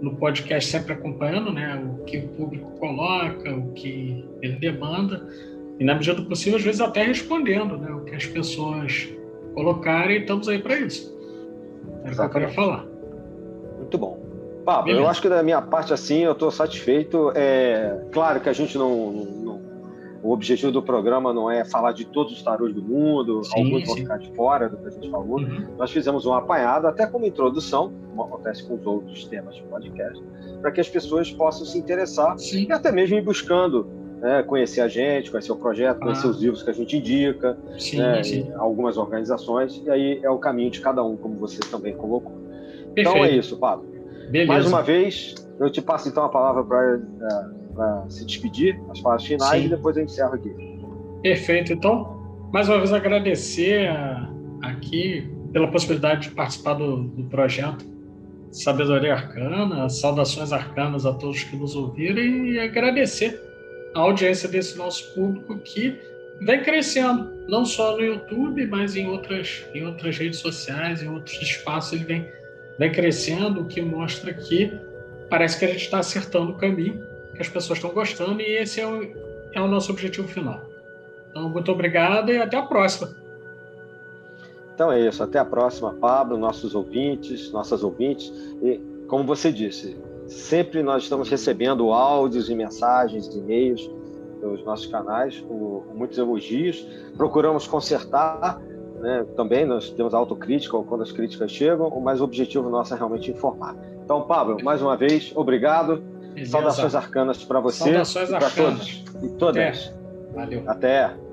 no podcast sempre acompanhando, né? O que o público coloca, o que ele demanda e na medida do possível, às vezes até respondendo né, o que as pessoas colocarem, estamos aí para isso. Era o que eu queria falar. Muito bom. Pablo, eu acho que da minha parte, assim, eu estou satisfeito. É claro que a gente não, não, O objetivo do programa não é falar de todos os tarôs do mundo, sim, alguns sim. vão ficar de fora do que a gente falou. Uhum. Nós fizemos um apanhado, até como introdução, como acontece com os outros temas de podcast, para que as pessoas possam se interessar sim. e até mesmo ir buscando né, conhecer a gente, conhecer o projeto, conhecer ah. os livros que a gente indica, sim, né, sim. algumas organizações, e aí é o caminho de cada um, como você também colocou. Perfeito. Então é isso, Pablo. Beleza. Mais uma vez, eu te passo então a palavra para se despedir, as palavras finais, sim. e depois eu encerro aqui. Perfeito. Então, mais uma vez agradecer a, aqui pela possibilidade de participar do, do projeto Sabedoria Arcana, saudações arcanas a todos que nos ouviram e agradecer a audiência desse nosso público que vem crescendo, não só no YouTube, mas em outras, em outras redes sociais, em outros espaços, ele vem, vem crescendo, o que mostra que parece que a gente está acertando o caminho, que as pessoas estão gostando, e esse é o, é o nosso objetivo final. Então, muito obrigado e até a próxima. Então é isso, até a próxima, Pablo, nossos ouvintes, nossas ouvintes. E, como você disse, Sempre nós estamos recebendo áudios e mensagens, e-mails dos nossos canais com, muitos elogios. Procuramos consertar né? também, nós temos autocrítica quando as críticas chegam, mas o objetivo nosso é realmente informar. Então, Pablo, mais uma vez, obrigado. Beleza. Saudações arcanas para você Saudações para todos e todas. Até. Valeu. Até.